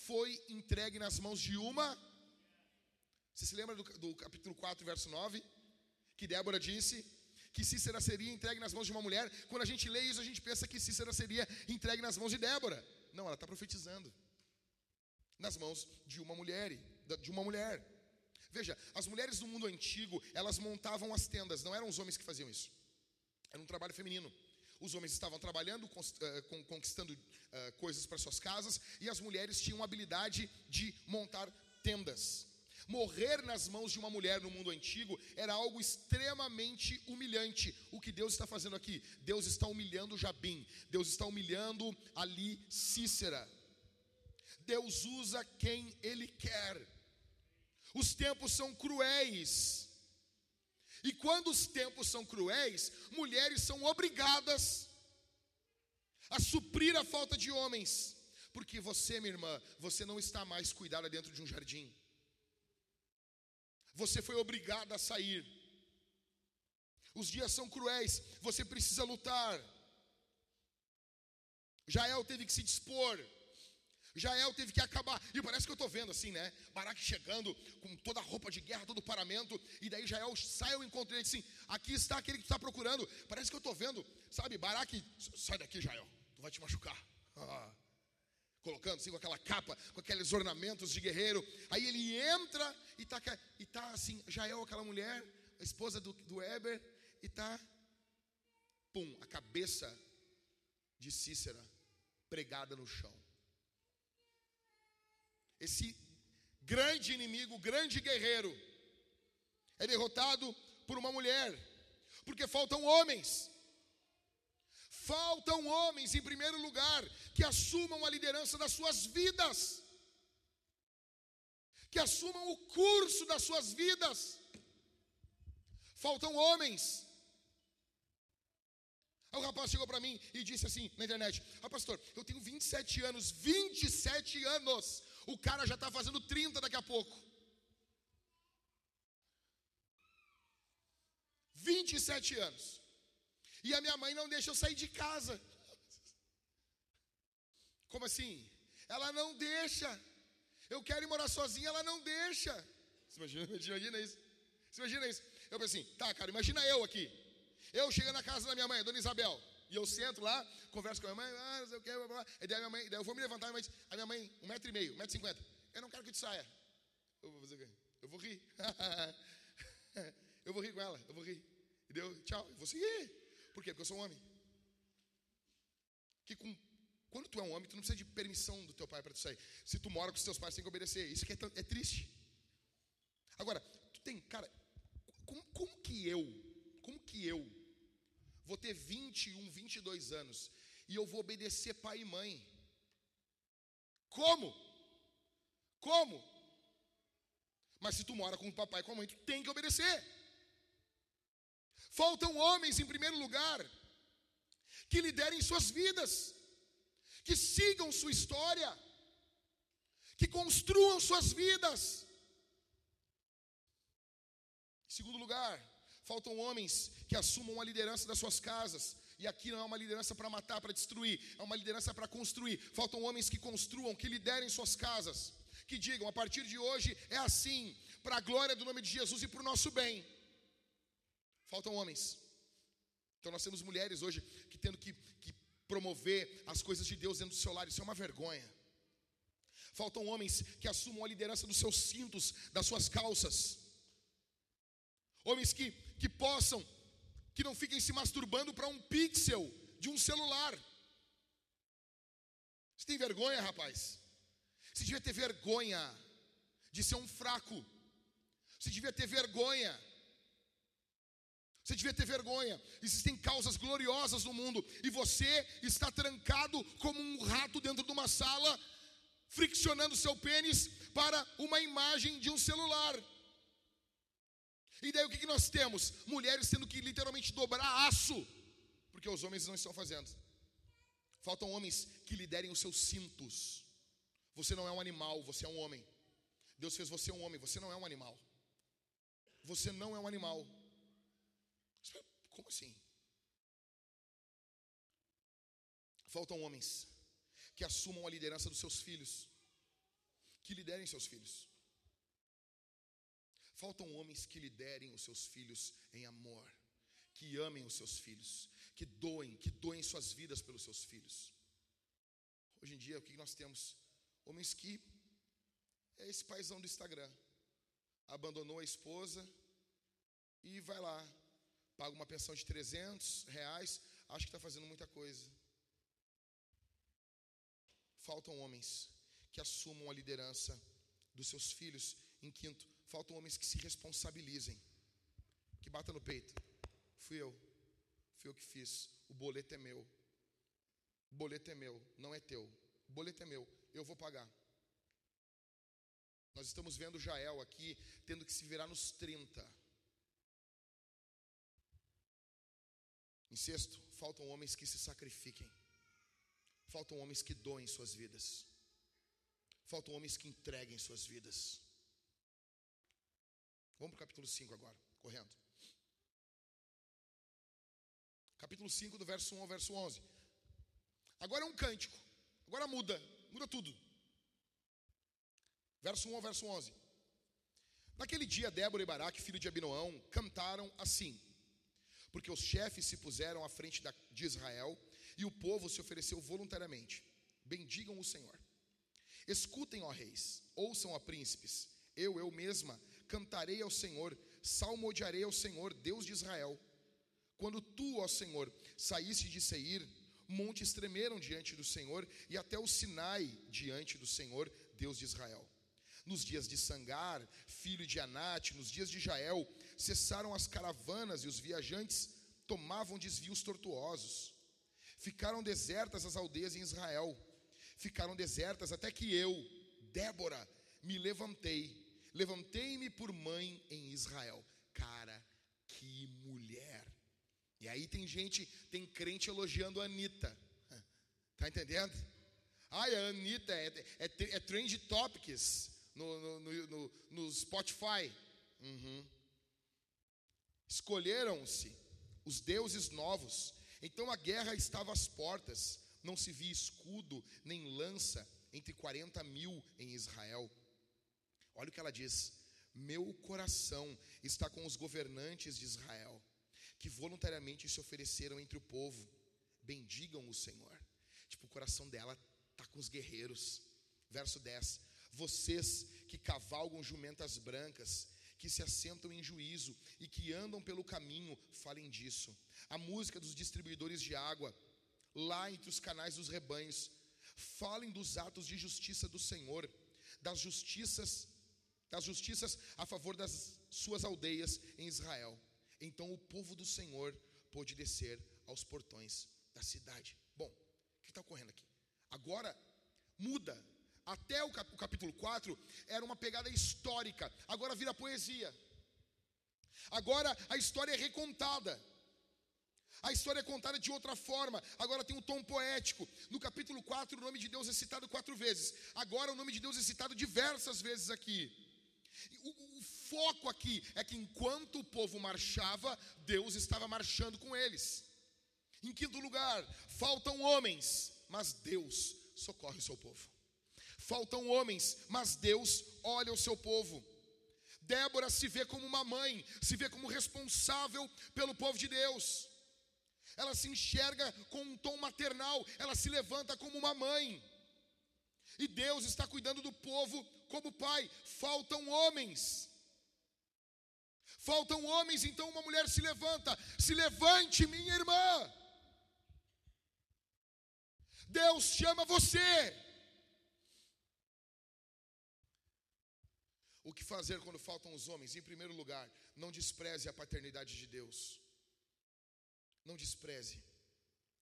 foi entregue nas mãos de uma. Você se lembra do, do capítulo 4, verso 9? Que Débora disse que Cícera seria entregue nas mãos de uma mulher. Quando a gente lê isso, a gente pensa que Cícera seria entregue nas mãos de Débora. Não, ela está profetizando. Nas mãos de uma mulher, de uma mulher. Veja, as mulheres do mundo antigo, elas montavam as tendas, não eram os homens que faziam isso. Era um trabalho feminino. Os homens estavam trabalhando, eh, conquistando eh, coisas para suas casas, e as mulheres tinham a habilidade de montar tendas. Morrer nas mãos de uma mulher no mundo antigo era algo extremamente humilhante. O que Deus está fazendo aqui? Deus está humilhando Jabim, Deus está humilhando ali Cícera. Deus usa quem Ele quer. Os tempos são cruéis. E quando os tempos são cruéis, mulheres são obrigadas a suprir a falta de homens. Porque você, minha irmã, você não está mais cuidada dentro de um jardim. Você foi obrigada a sair. Os dias são cruéis, você precisa lutar. Jael teve que se dispor. Jael teve que acabar. E parece que eu estou vendo assim, né? Baraque chegando com toda a roupa de guerra, todo o paramento. E daí Jael sai ao encontro dele assim: Aqui está aquele que tu está procurando. Parece que eu estou vendo, sabe? Baraque, sai daqui, Jael. Tu vai te machucar. Ah. Colocando assim com aquela capa, com aqueles ornamentos de guerreiro. Aí ele entra e está e tá assim: Jael, aquela mulher, a esposa do, do Eber, e está, pum, a cabeça de Cícera pregada no chão. Esse grande inimigo, grande guerreiro, é derrotado por uma mulher, porque faltam homens. Faltam homens, em primeiro lugar, que assumam a liderança das suas vidas, que assumam o curso das suas vidas. Faltam homens. Aí o rapaz chegou para mim e disse assim na internet: Ah, pastor, eu tenho 27 anos, 27 anos. O cara já está fazendo 30 daqui a pouco. 27 anos. E a minha mãe não deixa eu sair de casa. Como assim? Ela não deixa. Eu quero ir morar sozinha, ela não deixa. Você imagina, <laughs> imagina isso? Você imagina isso? Eu pensei assim, tá, cara, imagina eu aqui. Eu chegando na casa da minha mãe, Dona Isabel. E eu sento lá, converso com a minha mãe, ah, não sei o que, blá, blá. E daí minha mãe, daí eu vou me levantar, mas a minha mãe, um metro e meio, um metro e cinquenta. Eu não quero que tu saia. Eu vou fazer o quê? Eu vou rir. <laughs> eu vou rir com ela, eu vou rir. E deu, tchau, eu vou seguir. Por quê? Porque eu sou um homem. Que com, quando tu é um homem, tu não precisa de permissão do teu pai para tu sair. Se tu mora com os teus pais, tu tem que obedecer. Isso que é, é triste. Agora, tu tem, cara, como, como que eu, como que eu vou ter 21, 22 anos e eu vou obedecer pai e mãe? Como? Como? Mas se tu mora com o papai e com a mãe, tu tem que obedecer. Faltam homens, em primeiro lugar, que liderem suas vidas, que sigam sua história, que construam suas vidas. Em segundo lugar, faltam homens que assumam a liderança das suas casas. E aqui não é uma liderança para matar, para destruir, é uma liderança para construir. Faltam homens que construam, que liderem suas casas, que digam: a partir de hoje é assim, para a glória do nome de Jesus e para o nosso bem. Faltam homens. Então nós temos mulheres hoje que tendo que, que promover as coisas de Deus dentro do seu lar, isso é uma vergonha. Faltam homens que assumam a liderança dos seus cintos, das suas calças. Homens que, que possam, que não fiquem se masturbando para um pixel de um celular. Você tem vergonha, rapaz? Você devia ter vergonha de ser um fraco. Você devia ter vergonha você devia ter vergonha. Existem causas gloriosas no mundo e você está trancado como um rato dentro de uma sala, friccionando seu pênis para uma imagem de um celular. E daí o que, que nós temos? Mulheres tendo que literalmente dobrar aço, porque os homens não estão fazendo. Faltam homens que liderem os seus cintos. Você não é um animal, você é um homem. Deus fez você um homem, você não é um animal. Você não é um animal. Como assim? Faltam homens que assumam a liderança dos seus filhos, que liderem seus filhos. Faltam homens que liderem os seus filhos em amor, que amem os seus filhos, que doem, que doem suas vidas pelos seus filhos. Hoje em dia, o que nós temos? Homens que é esse paizão do Instagram, abandonou a esposa e vai lá paga uma pensão de 300 reais, acho que está fazendo muita coisa. Faltam homens que assumam a liderança dos seus filhos. Em quinto, faltam homens que se responsabilizem, que batam no peito. Fui eu, fui eu que fiz. O boleto é meu. O boleto é meu, não é teu. O boleto é meu, eu vou pagar. Nós estamos vendo Jael aqui tendo que se virar nos 30 Em sexto, faltam homens que se sacrifiquem. Faltam homens que doem suas vidas. Faltam homens que entreguem suas vidas. Vamos para o capítulo 5 agora, correndo. Capítulo 5, do verso 1 ao verso 11. Agora é um cântico. Agora muda, muda tudo. Verso 1 ao verso 11. Naquele dia, Débora e Baraque, filho de Abinoão, cantaram assim: porque os chefes se puseram à frente de Israel e o povo se ofereceu voluntariamente. Bendigam o Senhor. Escutem, ó reis, ouçam, ó príncipes. Eu, eu mesma, cantarei ao Senhor, salmodiarei ao Senhor, Deus de Israel. Quando tu, ó Senhor, saíste de Seir, montes tremeram diante do Senhor e até o Sinai diante do Senhor, Deus de Israel. Nos dias de Sangar, filho de Anate, nos dias de Jael, cessaram as caravanas e os viajantes tomavam desvios tortuosos. Ficaram desertas as aldeias em Israel. Ficaram desertas até que eu, Débora, me levantei. Levantei-me por mãe em Israel. Cara, que mulher. E aí tem gente, tem crente elogiando a Anitta. <laughs> Tá entendendo? Ai, a Anitta é, é, é trend topics no, no, no, no Spotify. Uhum. Escolheram-se os deuses novos. Então a guerra estava às portas. Não se via escudo nem lança entre 40 mil em Israel. Olha o que ela diz: Meu coração está com os governantes de Israel, que voluntariamente se ofereceram entre o povo. Bendigam o Senhor. Tipo, o coração dela está com os guerreiros. Verso 10: Vocês que cavalgam jumentas brancas, que se assentam em juízo e que andam pelo caminho, falem disso. A música dos distribuidores de água, lá entre os canais dos rebanhos, falem dos atos de justiça do Senhor, das justiças, das justiças a favor das suas aldeias em Israel. Então o povo do Senhor pôde descer aos portões da cidade. Bom, o que está ocorrendo aqui? Agora muda até o, cap, o capítulo 4 era uma pegada histórica, agora vira poesia. Agora a história é recontada. A história é contada de outra forma, agora tem um tom poético. No capítulo 4, o nome de Deus é citado quatro vezes. Agora o nome de Deus é citado diversas vezes aqui. O, o, foco aqui é que enquanto o povo marchava, Deus estava marchando com eles. Em quinto lugar, faltam homens, mas Deus socorre o seu povo. Faltam homens, mas Deus olha o seu povo. Débora se vê como uma mãe, se vê como responsável pelo povo de Deus. Ela se enxerga com um tom maternal, ela se levanta como uma mãe. E Deus está cuidando do povo como pai. Faltam homens. Faltam homens, então uma mulher se levanta. Se levante, minha irmã. Deus chama você. O que fazer quando faltam os homens? Em primeiro lugar, não despreze a paternidade de Deus. Não despreze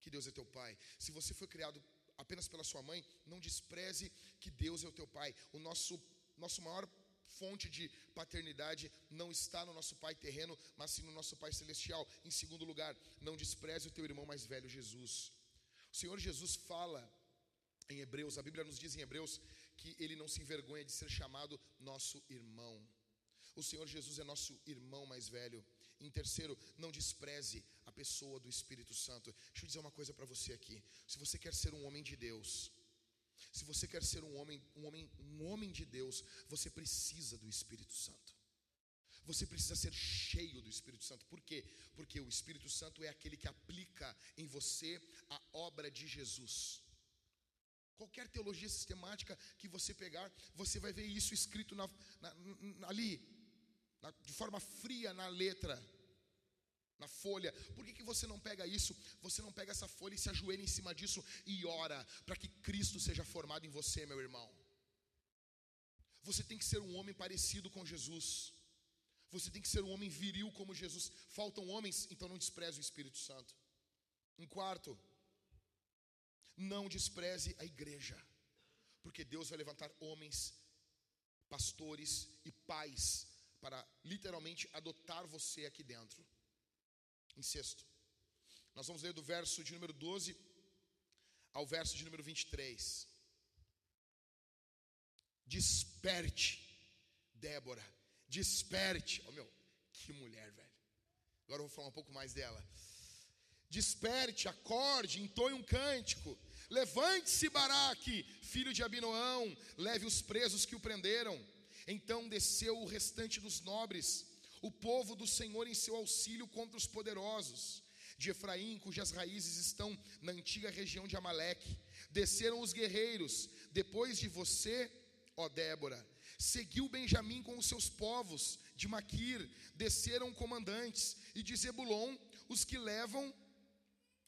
que Deus é teu pai. Se você foi criado apenas pela sua mãe, não despreze que Deus é o teu pai. O nosso nosso maior fonte de paternidade não está no nosso pai terreno, mas sim no nosso pai celestial. Em segundo lugar, não despreze o teu irmão mais velho, Jesus. O Senhor Jesus fala em Hebreus, a Bíblia nos diz em Hebreus que ele não se envergonha de ser chamado nosso irmão. O Senhor Jesus é nosso irmão mais velho. Em terceiro, não despreze pessoa do Espírito Santo. Deixa eu dizer uma coisa para você aqui. Se você quer ser um homem de Deus, se você quer ser um homem, um homem, um homem de Deus, você precisa do Espírito Santo. Você precisa ser cheio do Espírito Santo. Por quê? Porque o Espírito Santo é aquele que aplica em você a obra de Jesus. Qualquer teologia sistemática que você pegar, você vai ver isso escrito na, na, na, ali, de forma fria na letra, na folha. Por que, que você não pega isso? Você não pega essa folha e se ajoelha em cima disso e ora para que Cristo seja formado em você, meu irmão. Você tem que ser um homem parecido com Jesus. Você tem que ser um homem viril como Jesus. Faltam homens, então não despreze o Espírito Santo. Em quarto, não despreze a igreja, porque Deus vai levantar homens, pastores e pais para literalmente adotar você aqui dentro. Sexto, nós vamos ler do verso de número 12 ao verso de número 23. Desperte, Débora, desperte. Oh meu, que mulher, velho. Agora eu vou falar um pouco mais dela. Desperte, acorde, entoie um cântico. Levante-se, Baraque, filho de Abinoão, leve os presos que o prenderam. Então desceu o restante dos nobres, o povo do Senhor em seu auxílio contra os poderosos. De Efraim, cujas raízes estão na antiga região de Amaleque. Desceram os guerreiros, depois de você, ó Débora. Seguiu Benjamim com os seus povos, de Maquir, desceram comandantes, e de Zebulon, os que levam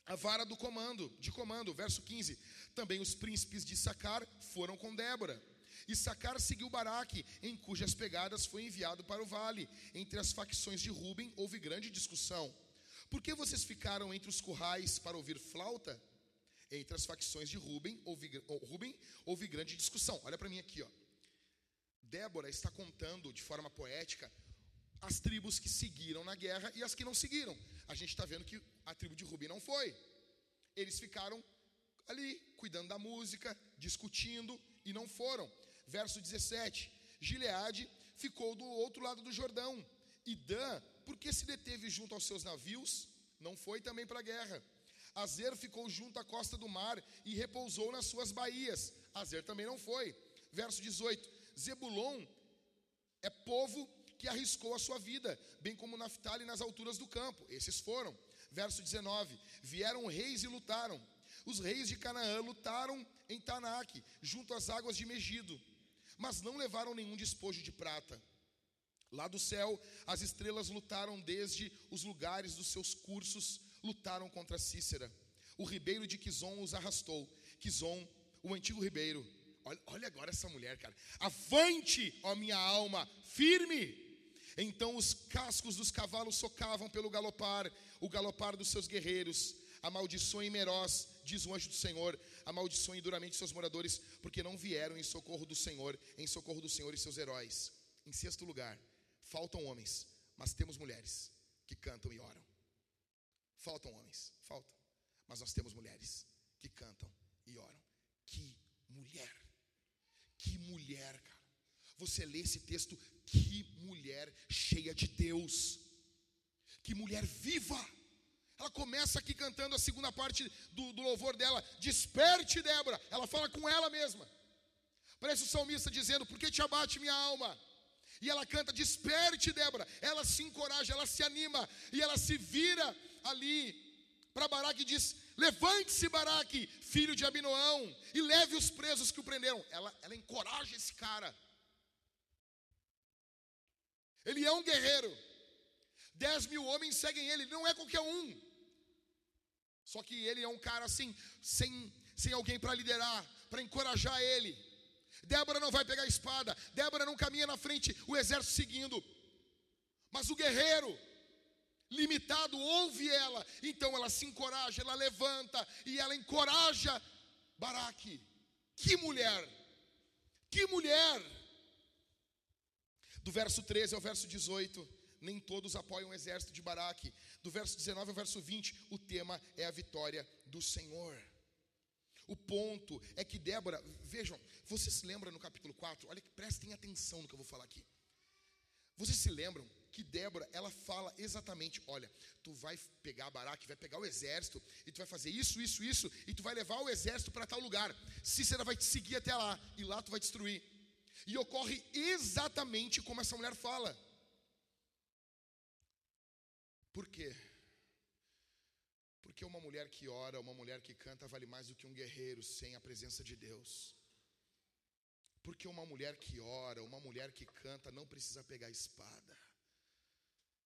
a vara do comando, de comando, verso 15. Também os príncipes de Sacar foram com Débora. E Sacar seguiu Baraque, em cujas pegadas foi enviado para o vale. Entre as facções de Ruben houve grande discussão. Por que vocês ficaram entre os currais para ouvir flauta? Entre as facções de Ruben houve, Ruben, houve grande discussão. Olha para mim aqui, ó. Débora está contando de forma poética as tribos que seguiram na guerra e as que não seguiram. A gente está vendo que a tribo de Ruben não foi. Eles ficaram ali, cuidando da música, discutindo e não foram. Verso 17: Gileade ficou do outro lado do Jordão, e Dan, porque se deteve junto aos seus navios, não foi também para a guerra. Azer ficou junto à costa do mar e repousou nas suas baías. Azer também não foi. Verso 18: Zebulon é povo que arriscou a sua vida, bem como Naftali nas alturas do campo. Esses foram. Verso 19: Vieram reis e lutaram. Os reis de Canaã lutaram em Tanaque, junto às águas de Megido, mas não levaram nenhum despojo de prata. Lá do céu, as estrelas lutaram desde os lugares dos seus cursos, lutaram contra Cícera. O ribeiro de Quizon os arrastou. Quizon, o antigo ribeiro. Olha, olha agora essa mulher, cara. Avante, ó minha alma, firme. Então os cascos dos cavalos socavam pelo galopar, o galopar dos seus guerreiros. Amaldiçoem Merós, diz o anjo do Senhor, amaldiçoem duramente seus moradores, porque não vieram em socorro do Senhor, em socorro do Senhor e seus heróis. Em sexto lugar, faltam homens, mas temos mulheres que cantam e oram. Faltam homens, faltam, mas nós temos mulheres que cantam e oram. Que mulher, que mulher, cara. Você lê esse texto, que mulher cheia de Deus, que mulher viva. Ela começa aqui cantando a segunda parte do, do louvor dela, desperte, Débora. Ela fala com ela mesma. Parece o salmista dizendo: Por que te abate minha alma? E ela canta: Desperte, Débora. Ela se encoraja, ela se anima e ela se vira ali para Baraque e diz: Levante-se, Baraque, filho de Abinoão, e leve os presos que o prenderam. Ela, ela encoraja esse cara. Ele é um guerreiro. Dez mil homens seguem ele, não é qualquer um. Só que ele é um cara assim, sem, sem alguém para liderar, para encorajar ele. Débora não vai pegar a espada, Débora não caminha na frente, o exército seguindo. Mas o guerreiro, limitado, ouve ela, então ela se encoraja, ela levanta e ela encoraja Baraque. Que mulher! Que mulher! Do verso 13 ao verso 18, nem todos apoiam o exército de Baraque. Do verso 19 ao verso 20, o tema é a vitória do Senhor. O ponto é que Débora, vejam, vocês se lembram no capítulo 4? Olha, prestem atenção no que eu vou falar aqui. Vocês se lembram que Débora, ela fala exatamente, olha, tu vai pegar Baraque, vai pegar o exército, e tu vai fazer isso, isso, isso, e tu vai levar o exército para tal lugar. Cícera vai te seguir até lá, e lá tu vai destruir. E ocorre exatamente como essa mulher fala. Por quê? Porque uma mulher que ora, uma mulher que canta, vale mais do que um guerreiro sem a presença de Deus. Porque uma mulher que ora, uma mulher que canta, não precisa pegar espada.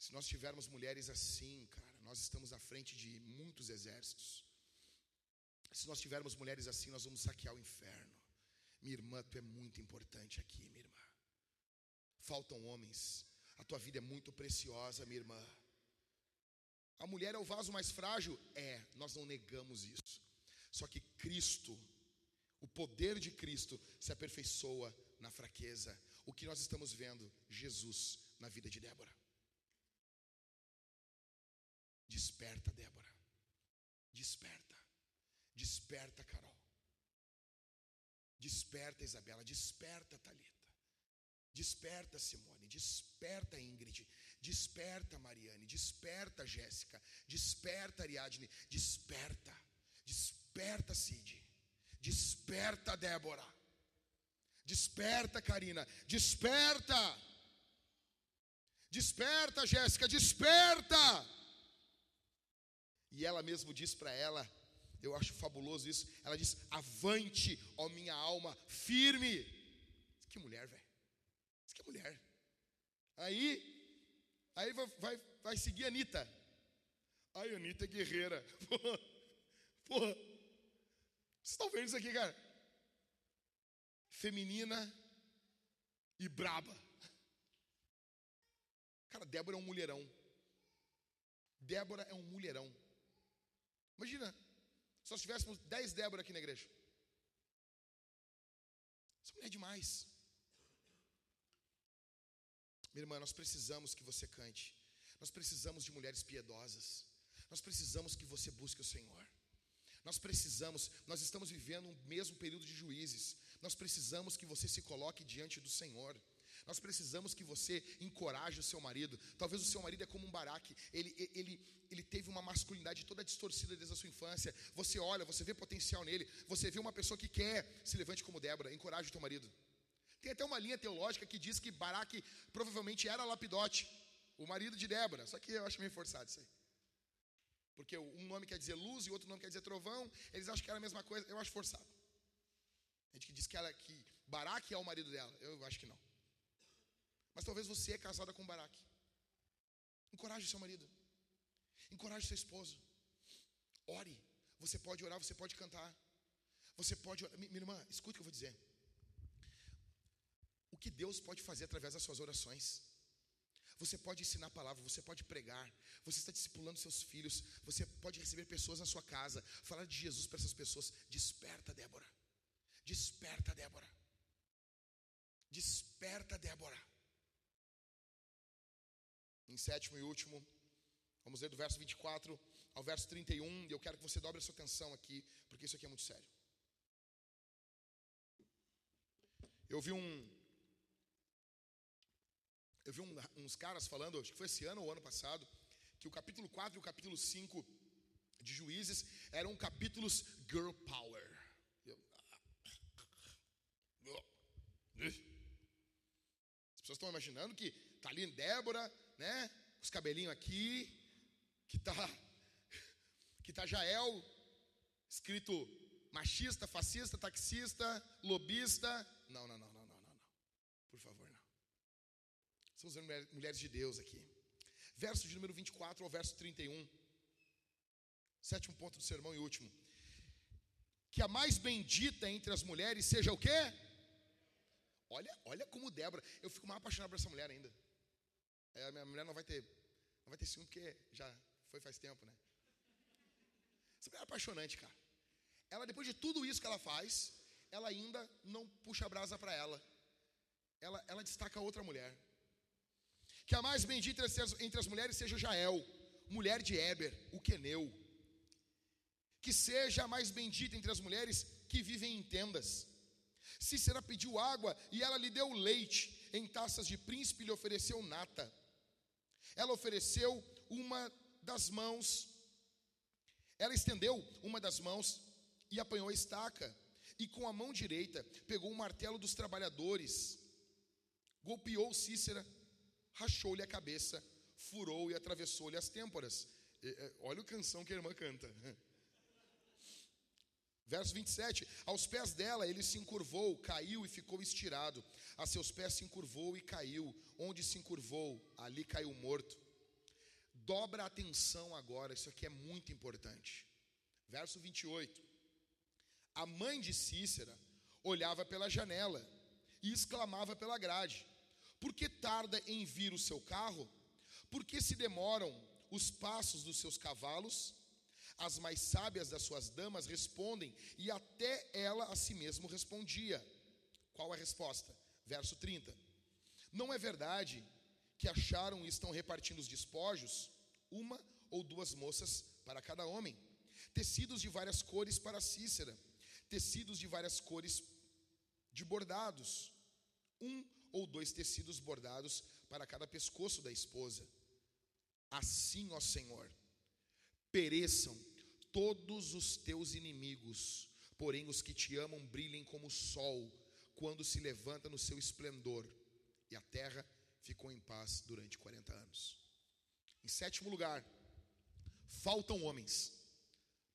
Se nós tivermos mulheres assim, cara, nós estamos à frente de muitos exércitos. Se nós tivermos mulheres assim, nós vamos saquear o inferno. Minha irmã, tu é muito importante aqui, minha irmã. Faltam homens. A tua vida é muito preciosa, minha irmã. A mulher é o vaso mais frágil? É, nós não negamos isso. Só que Cristo, o poder de Cristo, se aperfeiçoa na fraqueza. O que nós estamos vendo? Jesus na vida de Débora. Desperta, Débora. Desperta. Desperta, Carol. Desperta, Isabela, desperta, Talita. Desperta, Simone, desperta, Ingrid. Desperta, Mariane, desperta, Jéssica. Desperta, Ariadne, desperta. Desperta, Cid. Desperta, Débora. Desperta, Karina. Desperta. Desperta, Jéssica, desperta. E ela mesmo diz para ela: eu acho fabuloso isso. Ela diz: Avante, ó minha alma, firme. Que mulher, velho. Que mulher. Aí, aí vai, vai, vai seguir a Anitta. Ai, Anitta é guerreira. <laughs> Porra, porra. Vocês estão vendo isso aqui, cara? Feminina e braba. Cara, Débora é um mulherão. Débora é um mulherão. Imagina, se nós tivéssemos 10 Débora aqui na igreja? Essa mulher é demais. Minha irmã, nós precisamos que você cante. Nós precisamos de mulheres piedosas. Nós precisamos que você busque o Senhor. Nós precisamos, nós estamos vivendo um mesmo período de juízes. Nós precisamos que você se coloque diante do Senhor. Nós precisamos que você encoraje o seu marido. Talvez o seu marido é como um baraque. Ele, ele, ele teve uma masculinidade toda distorcida desde a sua infância. Você olha, você vê potencial nele. Você vê uma pessoa que quer se levante como Débora. Encoraje o teu marido. Tem até uma linha teológica que diz que Baraque provavelmente era Lapidote, o marido de Débora. Só que eu acho meio forçado isso aí. Porque um nome quer dizer luz e outro nome quer dizer trovão. Eles acham que era a mesma coisa. Eu acho forçado. A gente que diz que, ela, que Baraque é o marido dela. Eu acho que não. Mas talvez você é casada com Baraque. Encoraje seu marido. Encoraje seu esposo. Ore. Você pode orar, você pode cantar. Você pode orar. Minha irmã, escute o que eu vou dizer. O que Deus pode fazer através das suas orações? Você pode ensinar a palavra, você pode pregar, você está discipulando seus filhos, você pode receber pessoas na sua casa, falar de Jesus para essas pessoas. Desperta, Débora. Desperta, Débora. Desperta, Débora. Em sétimo e último, vamos ler do verso 24 ao verso 31, e eu quero que você dobre a sua atenção aqui, porque isso aqui é muito sério. Eu vi um. Eu vi um, uns caras falando, acho que foi esse ano ou ano passado, que o capítulo 4 e o capítulo 5 de Juízes eram capítulos girl power. Eu, as pessoas estão imaginando que tá ali Débora, né? Os cabelinhos aqui, que tá que tá Jael escrito machista, fascista, taxista, lobista. Não, não, não, não, não, não. Por favor, as mulheres de Deus aqui. Verso de número 24 ao verso 31. Sétimo ponto do sermão e último. Que a mais bendita entre as mulheres seja o quê? Olha, olha como Débora. Eu fico mais apaixonado por essa mulher ainda. É, a minha mulher não vai ter, não vai ter ciúme porque já foi faz tempo, né? Essa mulher é apaixonante, cara. Ela, depois de tudo isso que ela faz, ela ainda não puxa a brasa para ela. ela. Ela destaca outra mulher. Que a mais bendita entre as, mulheres seja Jael, mulher de Éber, o queneu. Que seja a mais bendita entre as mulheres que vivem em tendas. Cícera pediu água e ela lhe deu leite. Em taças de príncipe lhe ofereceu nata. Ela ofereceu uma das mãos, ela estendeu uma das mãos e apanhou a estaca, e com a mão direita pegou o martelo dos trabalhadores, golpeou Cícera, rachou-lhe a cabeça, furou e atravessou-lhe as têmporas. Olha a canção que a irmã canta. <laughs> Verso 27: Aos pés dela ele se encurvou, caiu e ficou estirado. A seus pés se encurvou e caiu. Onde se encurvou, ali caiu morto. Dobra atenção agora, isso aqui é muito importante. Verso 28. A mãe de Cícera olhava pela janela e exclamava pela grade: Por que tarda em vir o seu carro? Por que se demoram os passos dos seus cavalos? As mais sábias das suas damas respondem, e até ela a si mesmo respondia. Qual a resposta? Verso 30. Não é verdade que acharam e estão repartindo os despojos, uma ou duas moças para cada homem, tecidos de várias cores para Cícera, tecidos de várias cores de bordados, um ou dois tecidos bordados para cada pescoço da esposa. Assim, ó Senhor, pereçam todos os teus inimigos, porém os que te amam brilhem como o sol quando se levanta no seu esplendor. E a terra ficou em paz durante 40 anos. Em sétimo lugar, faltam homens,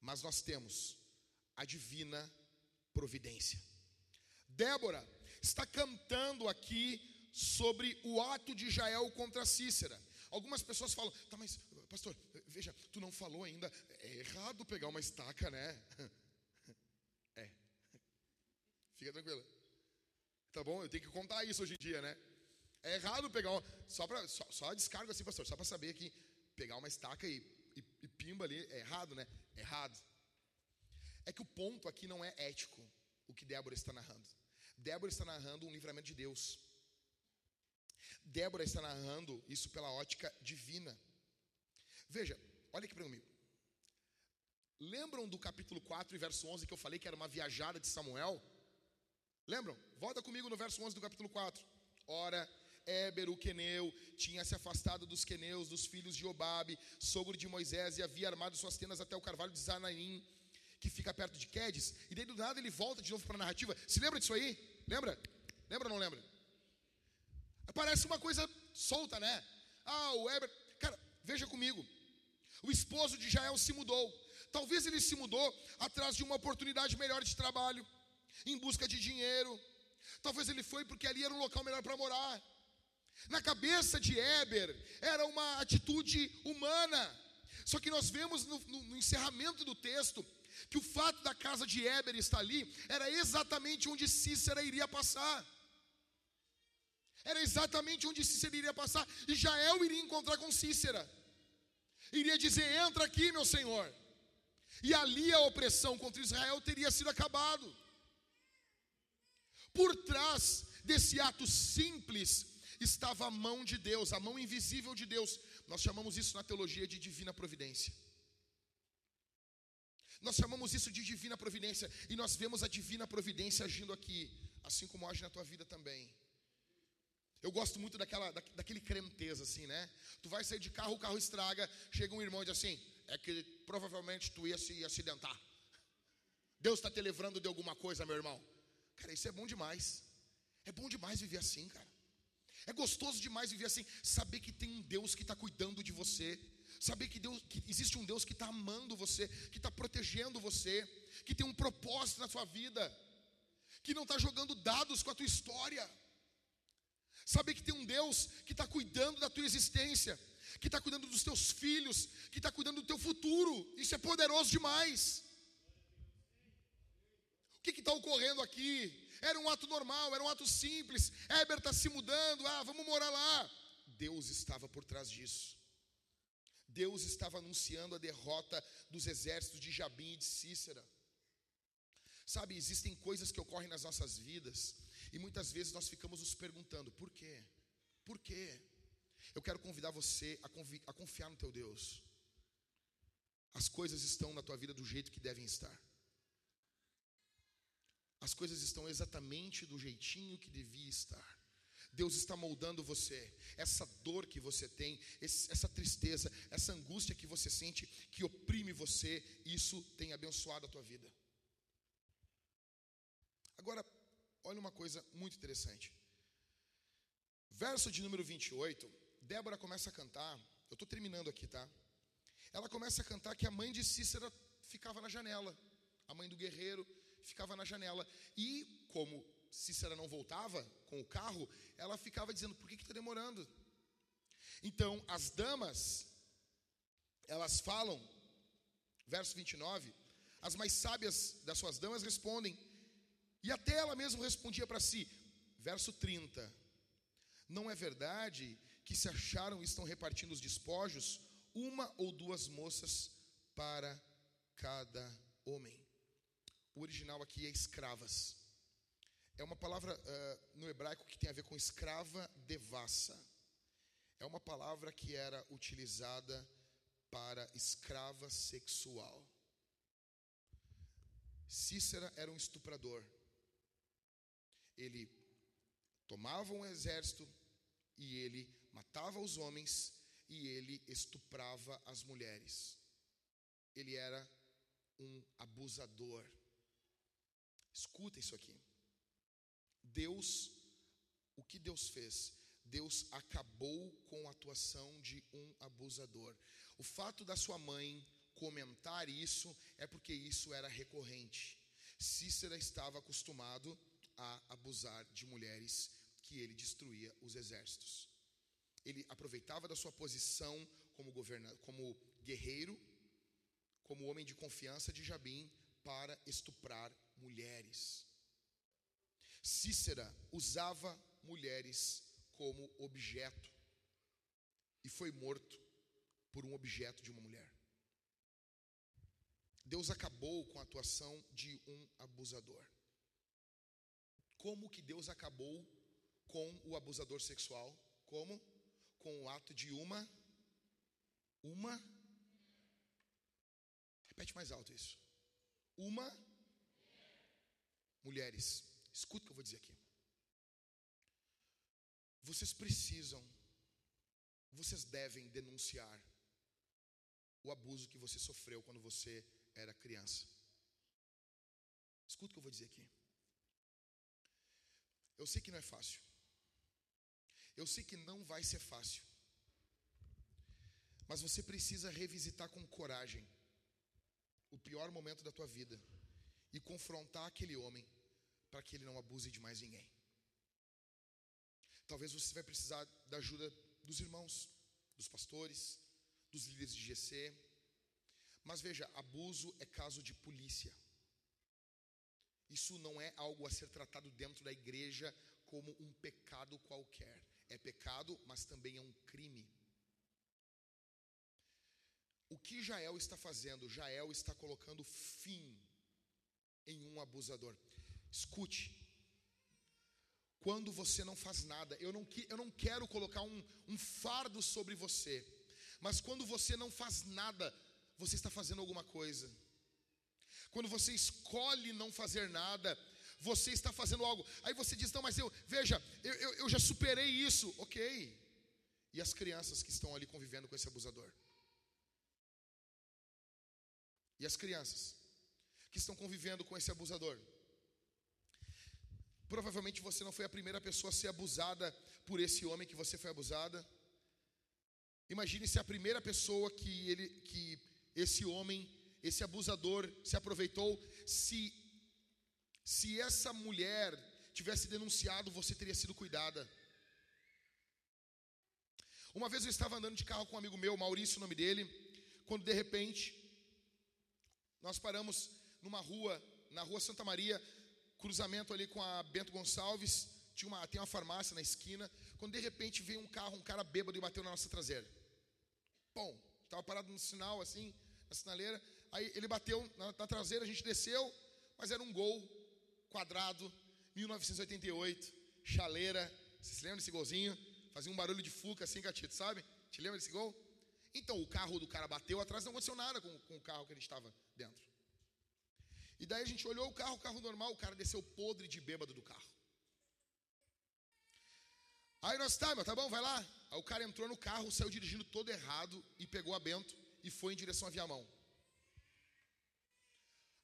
mas nós temos a divina providência. Débora está cantando aqui sobre o ato de Jael contra Cícera. Algumas pessoas falam, tá, mas pastor, veja, tu não falou ainda, é errado pegar uma estaca, né? <laughs> É. Fica tranquila. Tá bom? Eu tenho que contar isso hoje em dia, né? É errado pegar uma, só para só, só descarga assim, pastor, só para saber que pegar uma estaca e, e, e, pimba ali é errado, né? Errado. É que o ponto aqui não é ético, o que Débora está narrando. Débora está narrando um livramento de Deus. Débora está narrando isso pela ótica divina. Veja, olha aqui para mim. Lembram do capítulo 4 e verso 11 que eu falei que era uma viajada de Samuel? Lembram? Volta comigo no verso 11 do capítulo 4. Ora, Éber, o queneu, tinha se afastado dos queneus, dos filhos de Obabe, sogro de Moisés, e havia armado suas tendas até o carvalho de Zanaim, que fica perto de Quedes. E daí do nada ele volta de novo para a narrativa. Se lembra disso aí? Lembra? Lembra ou não lembra? Parece uma coisa solta, né? Ah, o Éber. Cara, veja comigo. O esposo de Jael se mudou. Talvez ele se mudou atrás de uma oportunidade melhor de trabalho, em busca de dinheiro. Talvez ele foi porque ali era um local melhor para morar. Na cabeça de Éber era uma atitude humana. Só que nós vemos no, no, no, encerramento do texto que o fato da casa de Éber estar ali era exatamente onde Cícera iria passar. Era exatamente onde Cícera iria passar. E Jael iria encontrar com Cícera. Iria dizer: Entra aqui, meu senhor. E ali a opressão contra Israel teria sido acabado. Por trás desse ato simples estava a mão de Deus, a mão invisível de Deus. Nós chamamos isso na teologia de divina providência. Nós chamamos isso de divina providência e nós vemos a divina providência agindo aqui, assim como age na tua vida também. Eu gosto muito daquela, da, daquele crenteza assim, né? Tu vai sair de carro, o carro estraga, chega um irmão e diz assim: é que provavelmente tu ia se acidentar. Deus está te livrando de alguma coisa, meu irmão. Cara, isso é bom demais. É bom demais viver assim, cara. É gostoso demais viver assim, saber que tem um Deus que está cuidando de você, saber que, Deus, que existe um Deus que está amando você, que está protegendo você, que tem um propósito na sua vida, que não está jogando dados com a tua história. Saber que tem um Deus que está cuidando da tua existência, que está cuidando dos teus filhos, que está cuidando do teu futuro. Isso é poderoso demais. O que está ocorrendo aqui? Era um ato normal, era um ato simples. Heber está se mudando, ah, vamos morar lá. Deus estava por trás disso. Deus estava anunciando a derrota dos exércitos de Jabim e de Cícera. Sabe, existem coisas que ocorrem nas nossas vidas e muitas vezes nós ficamos nos perguntando: por quê? Por quê? Eu quero convidar você a, convi a confiar no teu Deus. As coisas estão na tua vida do jeito que devem estar. As coisas estão exatamente do jeitinho que devia estar. Deus está moldando você. Essa dor que você tem, essa tristeza, essa angústia que você sente, que oprime você, isso tem abençoado a tua vida. Agora, olha uma coisa muito interessante. Verso de número 28 Débora começa a cantar, eu estou terminando aqui, tá? Ela começa a cantar que a mãe de Cícera ficava na janela, a mãe do guerreiro ficava na janela. E como Cícera não voltava com o carro, ela ficava dizendo: por que está demorando? Então as damas, elas falam, verso 29, as mais sábias das suas damas respondem, e até ela mesma respondia para si, verso 30, não é verdade que se acharam e estão repartindo os despojos, uma ou duas moças para cada homem. O original aqui é escravas. É uma palavra uh, no hebraico que tem a ver com escrava devassa. É uma palavra que era utilizada para escrava sexual. Cícera era um estuprador. Ele tomava um exército e ele matava os homens e ele estuprava as mulheres. Ele era um abusador. Escuta isso aqui. Deus, o que Deus fez? Deus acabou com a atuação de um abusador. O fato da sua mãe comentar isso é porque isso era recorrente. Cícera estava acostumado a abusar de mulheres que ele destruía os exércitos ele aproveitava da sua posição como, governador, como guerreiro, como homem de confiança de Jabim, para estuprar mulheres. Cícera usava mulheres como objeto e foi morto por um objeto de uma mulher. Deus acabou com a atuação de um abusador. Como que Deus acabou com o abusador sexual? Como? Com o ato de uma uma Repete mais alto isso. Uma mulheres. Escuta o que eu vou dizer aqui. Vocês precisam, vocês devem denunciar o abuso que você sofreu quando você era criança. Escuta o que eu vou dizer aqui. Eu sei que não é fácil. Eu sei que não vai ser fácil. Mas você precisa revisitar com coragem o pior momento da tua vida e confrontar aquele homem para que ele não abuse de mais ninguém. Talvez você vai precisar da ajuda dos irmãos, dos pastores, dos líderes de GC. Mas veja, abuso é caso de polícia. Isso não é algo a ser tratado dentro da igreja como um pecado qualquer. É pecado, mas também é um crime. O que Jael está fazendo? Jael está colocando fim em um abusador. Escute, quando você não faz nada, eu não, eu não quero colocar um, um fardo sobre você, mas quando você não faz nada, você está fazendo alguma coisa. Quando você escolhe não fazer nada, você está fazendo algo. Aí você diz: Não, mas eu, veja, eu, eu, eu já superei isso. Ok. E as crianças que estão ali convivendo com esse abusador? E as crianças que estão convivendo com esse abusador. Provavelmente você não foi a primeira pessoa a ser abusada por esse homem que você foi abusada. Imagine se a primeira pessoa que ele que esse homem, esse abusador se aproveitou, se se essa mulher tivesse denunciado, você teria sido cuidada. Uma vez eu estava andando de carro com um amigo meu, Maurício, o nome dele, quando de repente nós paramos numa rua, na rua Santa Maria, cruzamento ali com a Bento Gonçalves, tinha uma, tem uma farmácia na esquina, quando de repente veio um carro, um cara bêbado e bateu na nossa traseira. Bom, estava parado no sinal assim, na sinaleira, aí ele bateu na, na traseira, a gente desceu, mas era um gol quadrado, 1988, chaleira, você se lembra desse golzinho? Fazia um barulho de fuca assim, gatito, sabe? Te lembra desse gol? Então o carro do cara bateu atrás, não aconteceu nada com, com o carro que ele estava dentro. E daí a gente olhou o carro, o carro normal, o cara desceu podre de bêbado do carro. Aí nós, tá, meu, tá bom, vai lá. Aí o cara entrou no carro, saiu dirigindo todo errado e pegou a Bento e foi em direção a Viamão.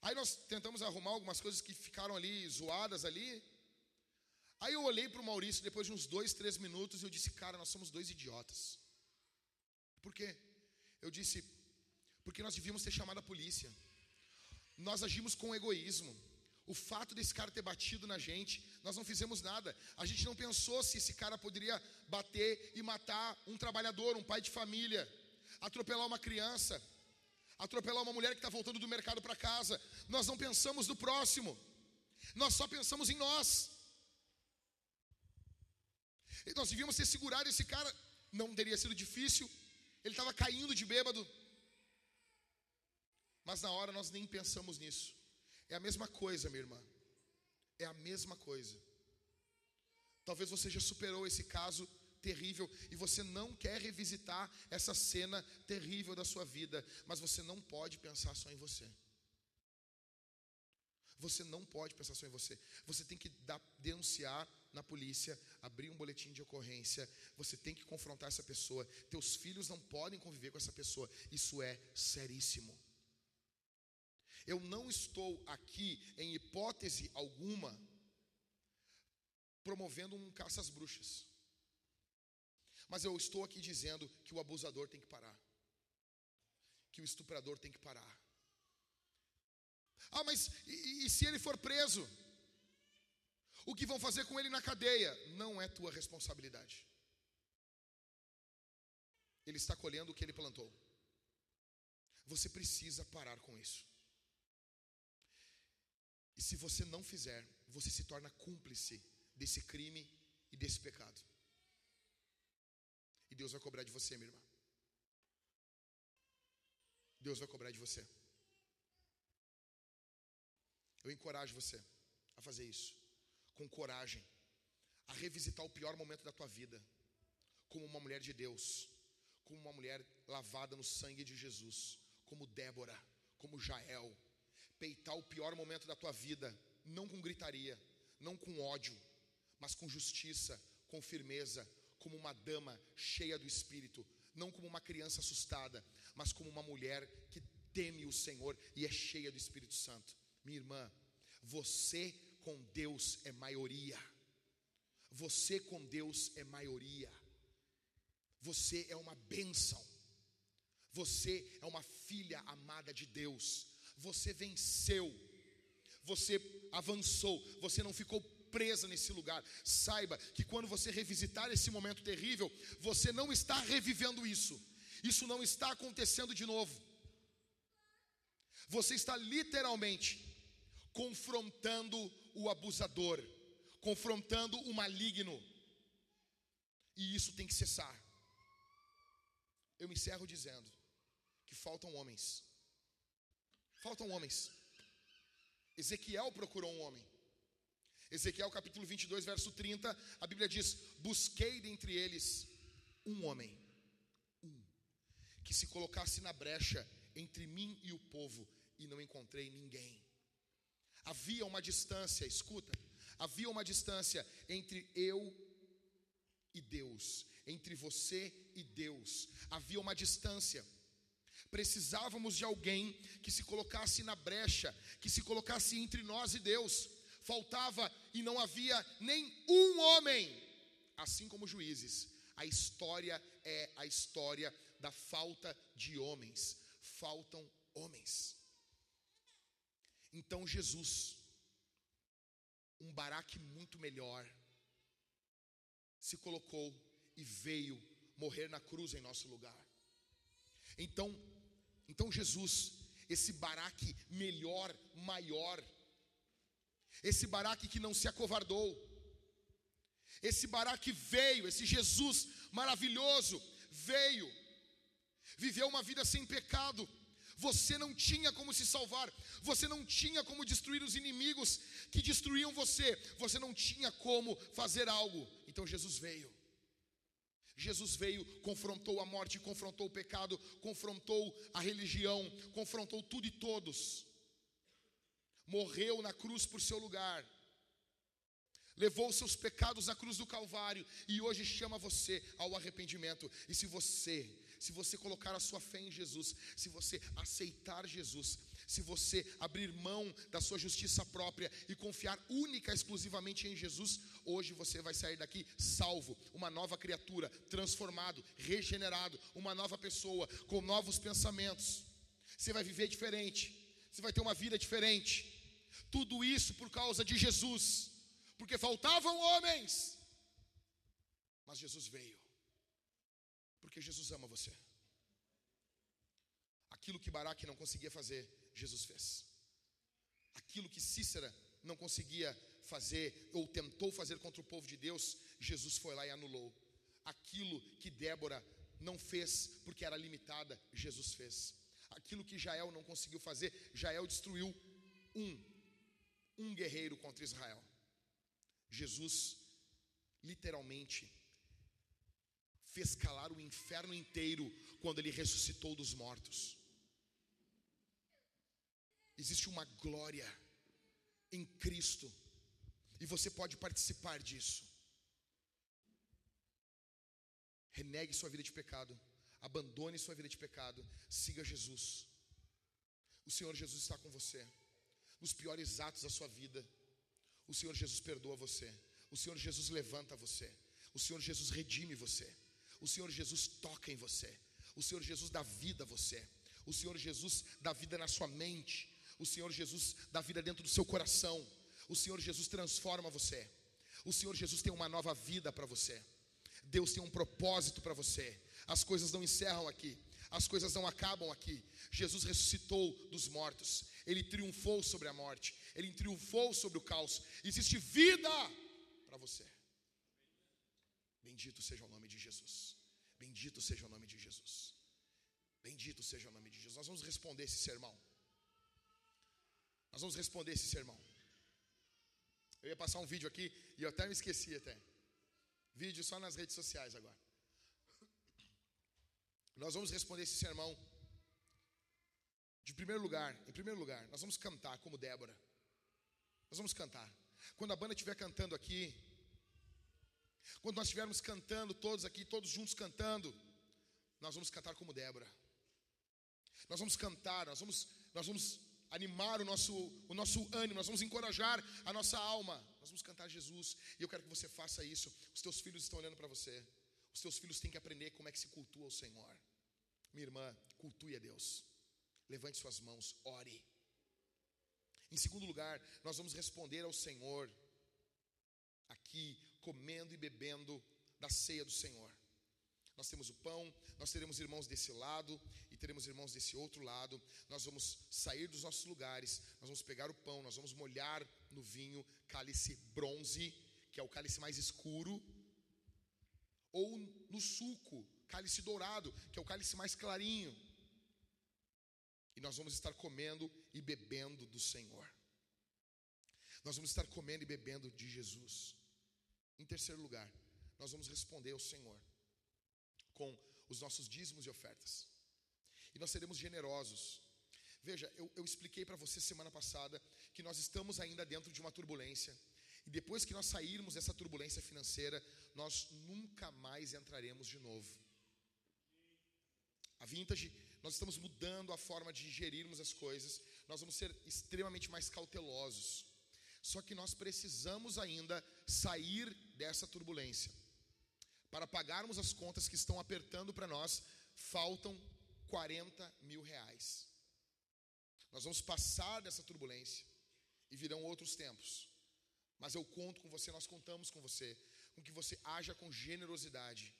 Aí nós tentamos arrumar algumas coisas que ficaram ali zoadas ali. Aí eu olhei para o Maurício depois de uns dois, três minutos e eu disse, cara, nós somos dois idiotas. Por quê? Eu disse, porque nós devíamos ter chamado a polícia. Nós agimos com egoísmo. O fato desse cara ter batido na gente, nós não fizemos nada. A gente não pensou se esse cara poderia bater e matar um trabalhador, um pai de família, atropelar uma criança, atropelar uma mulher que está voltando do mercado para casa. Nós não pensamos no próximo. Nós só pensamos em nós. E nós devíamos ter segurado esse cara. Não teria sido difícil. Ele estava caindo de bêbado. Mas na hora nós nem pensamos nisso. É a mesma coisa, minha irmã. É a mesma coisa. Talvez você já superou esse caso terrível e você não quer revisitar essa cena terrível da sua vida, mas você não pode pensar só em você. Você não pode pensar só em você. Você tem que dar, denunciar na polícia, abrir um boletim de ocorrência. Você tem que confrontar essa pessoa. Teus filhos não podem conviver com essa pessoa. Isso é seríssimo. Eu não estou aqui, em hipótese alguma, promovendo um caça às bruxas. Mas eu estou aqui dizendo que o abusador tem que parar. Que o estuprador tem que parar. Ah, mas e, e se ele for preso? O que vão fazer com ele na cadeia? Não é tua responsabilidade. Ele está colhendo o que ele plantou. Você precisa parar com isso. E se você não fizer, você se torna cúmplice desse crime e desse pecado. E Deus vai cobrar de você, minha irmã. Deus vai cobrar de você. Eu encorajo você a fazer isso, com coragem, a revisitar o pior momento da tua vida, como uma mulher de Deus, como uma mulher lavada no sangue de Jesus, como Débora, como Jael, peitar o pior momento da tua vida, não com gritaria, não com ódio, mas com justiça, com firmeza, como uma dama cheia do espírito, não como uma criança assustada, mas como uma mulher que teme o Senhor e é cheia do Espírito Santo. Minha irmã, você com Deus é maioria. Você com Deus é maioria. Você é uma bênção. Você é uma filha amada de Deus. Você venceu. Você avançou. Você não ficou presa nesse lugar. Saiba que quando você revisitar esse momento terrível, você não está revivendo isso. Isso não está acontecendo de novo. Você está literalmente confrontando o abusador, confrontando o maligno. E isso tem que cessar. Eu me encerro dizendo que faltam homens. Faltam homens. Ezequiel procurou um homem. Ezequiel capítulo 22, verso 30, a Bíblia diz: Busquei dentre eles um homem, um, que se colocasse na brecha entre mim e o povo, e não encontrei ninguém. Havia uma distância, escuta, havia uma distância entre eu e Deus, entre você e Deus, havia uma distância. Precisávamos de alguém que se colocasse na brecha, que se colocasse entre nós e Deus faltava e não havia nem um homem. Assim como juízes, a história é a história da falta de homens. Faltam homens. Então Jesus, um baraque muito melhor, se colocou e veio morrer na cruz em nosso lugar. Então, então Jesus, esse baraque melhor, maior, esse Baraque que não se acovardou. Esse Baraque veio, esse Jesus maravilhoso veio. Viveu uma vida sem pecado. Você não tinha como se salvar. Você não tinha como destruir os inimigos que destruíam você. Você não tinha como fazer algo. Então Jesus veio. Jesus veio, confrontou a morte, confrontou o pecado, confrontou a religião, confrontou tudo e todos morreu na cruz por seu lugar, levou seus pecados na cruz do Calvário e hoje chama você ao arrependimento. E se você, se você colocar a sua fé em Jesus, se você aceitar Jesus, se você abrir mão da sua justiça própria e confiar única exclusivamente em Jesus, hoje você vai sair daqui salvo, uma nova criatura, transformado, regenerado, uma nova pessoa com novos pensamentos. Você vai viver diferente. Você vai ter uma vida diferente. Tudo isso por causa de Jesus, porque faltavam homens, mas Jesus veio, porque Jesus ama você. Aquilo que Baraque não conseguia fazer, Jesus fez. Aquilo que Cícera não conseguia fazer ou tentou fazer contra o povo de Deus, Jesus foi lá e anulou. Aquilo que Débora não fez porque era limitada, Jesus fez. Aquilo que Jael não conseguiu fazer, Jael destruiu um um guerreiro contra Israel. Jesus, literalmente, fez calar o inferno inteiro quando ele ressuscitou dos mortos. Existe uma glória em Cristo e você pode participar disso. Renegue sua vida de pecado, abandone sua vida de pecado, siga Jesus. O Senhor Jesus está com você. Nos piores atos da sua vida, o Senhor Jesus perdoa você, o Senhor Jesus levanta você, o Senhor Jesus redime você, o Senhor Jesus toca em você, o Senhor Jesus dá vida a você, o Senhor Jesus dá vida na sua mente, o Senhor Jesus dá vida dentro do seu coração, o Senhor Jesus transforma você, o Senhor Jesus tem uma nova vida para você, Deus tem um propósito para você, as coisas não encerram aqui, as coisas não acabam aqui. Jesus ressuscitou dos mortos, ele triunfou sobre a morte, ele triunfou sobre o caos. Existe vida para você. Bendito seja o nome de Jesus. Bendito seja o nome de Jesus. Bendito seja o nome de Jesus. Nós vamos responder esse sermão. Nós vamos responder esse sermão. Eu ia passar um vídeo aqui e eu até me esqueci até. Vídeo só nas redes sociais agora. Nós vamos responder esse sermão de primeiro lugar, em primeiro lugar, nós vamos cantar como Débora. Nós vamos cantar. Quando a banda estiver cantando aqui, quando nós estivermos cantando todos aqui, todos juntos cantando, nós vamos cantar como Débora. Nós vamos cantar, nós vamos, nós vamos animar o nosso, o nosso ânimo, nós vamos encorajar a nossa alma. Nós vamos cantar Jesus. E eu quero que você faça isso. Os teus filhos estão olhando para você. Os teus filhos têm que aprender como é que se cultua o Senhor. Minha irmã, cultue a Deus. Levante suas mãos, ore. Em segundo lugar, nós vamos responder ao Senhor aqui, comendo e bebendo da ceia do Senhor. Nós temos o pão, nós teremos irmãos desse lado e teremos irmãos desse outro lado. Nós vamos sair dos nossos lugares, nós vamos pegar o pão, nós vamos molhar no vinho cálice bronze, que é o cálice mais escuro, ou no suco, cálice dourado, que é o cálice mais clarinho. E nós vamos estar comendo e bebendo do Senhor. Nós vamos estar comendo e bebendo de Jesus. Em terceiro lugar, nós vamos responder ao Senhor com os nossos dízimos e ofertas. E nós seremos generosos. Veja, eu, eu expliquei para você semana passada que nós estamos ainda dentro de uma turbulência. E depois que nós sairmos dessa turbulência financeira, nós nunca mais entraremos de novo. A Vintage, nós estamos mudando a forma de gerirmos as coisas, nós vamos ser extremamente mais cautelosos. Só que nós precisamos ainda sair dessa turbulência. Para pagarmos as contas que estão apertando para nós, faltam 40 mil reais. Nós vamos passar dessa turbulência e virão outros tempos. Mas eu conto com você, nós contamos com você, com que você haja com generosidade,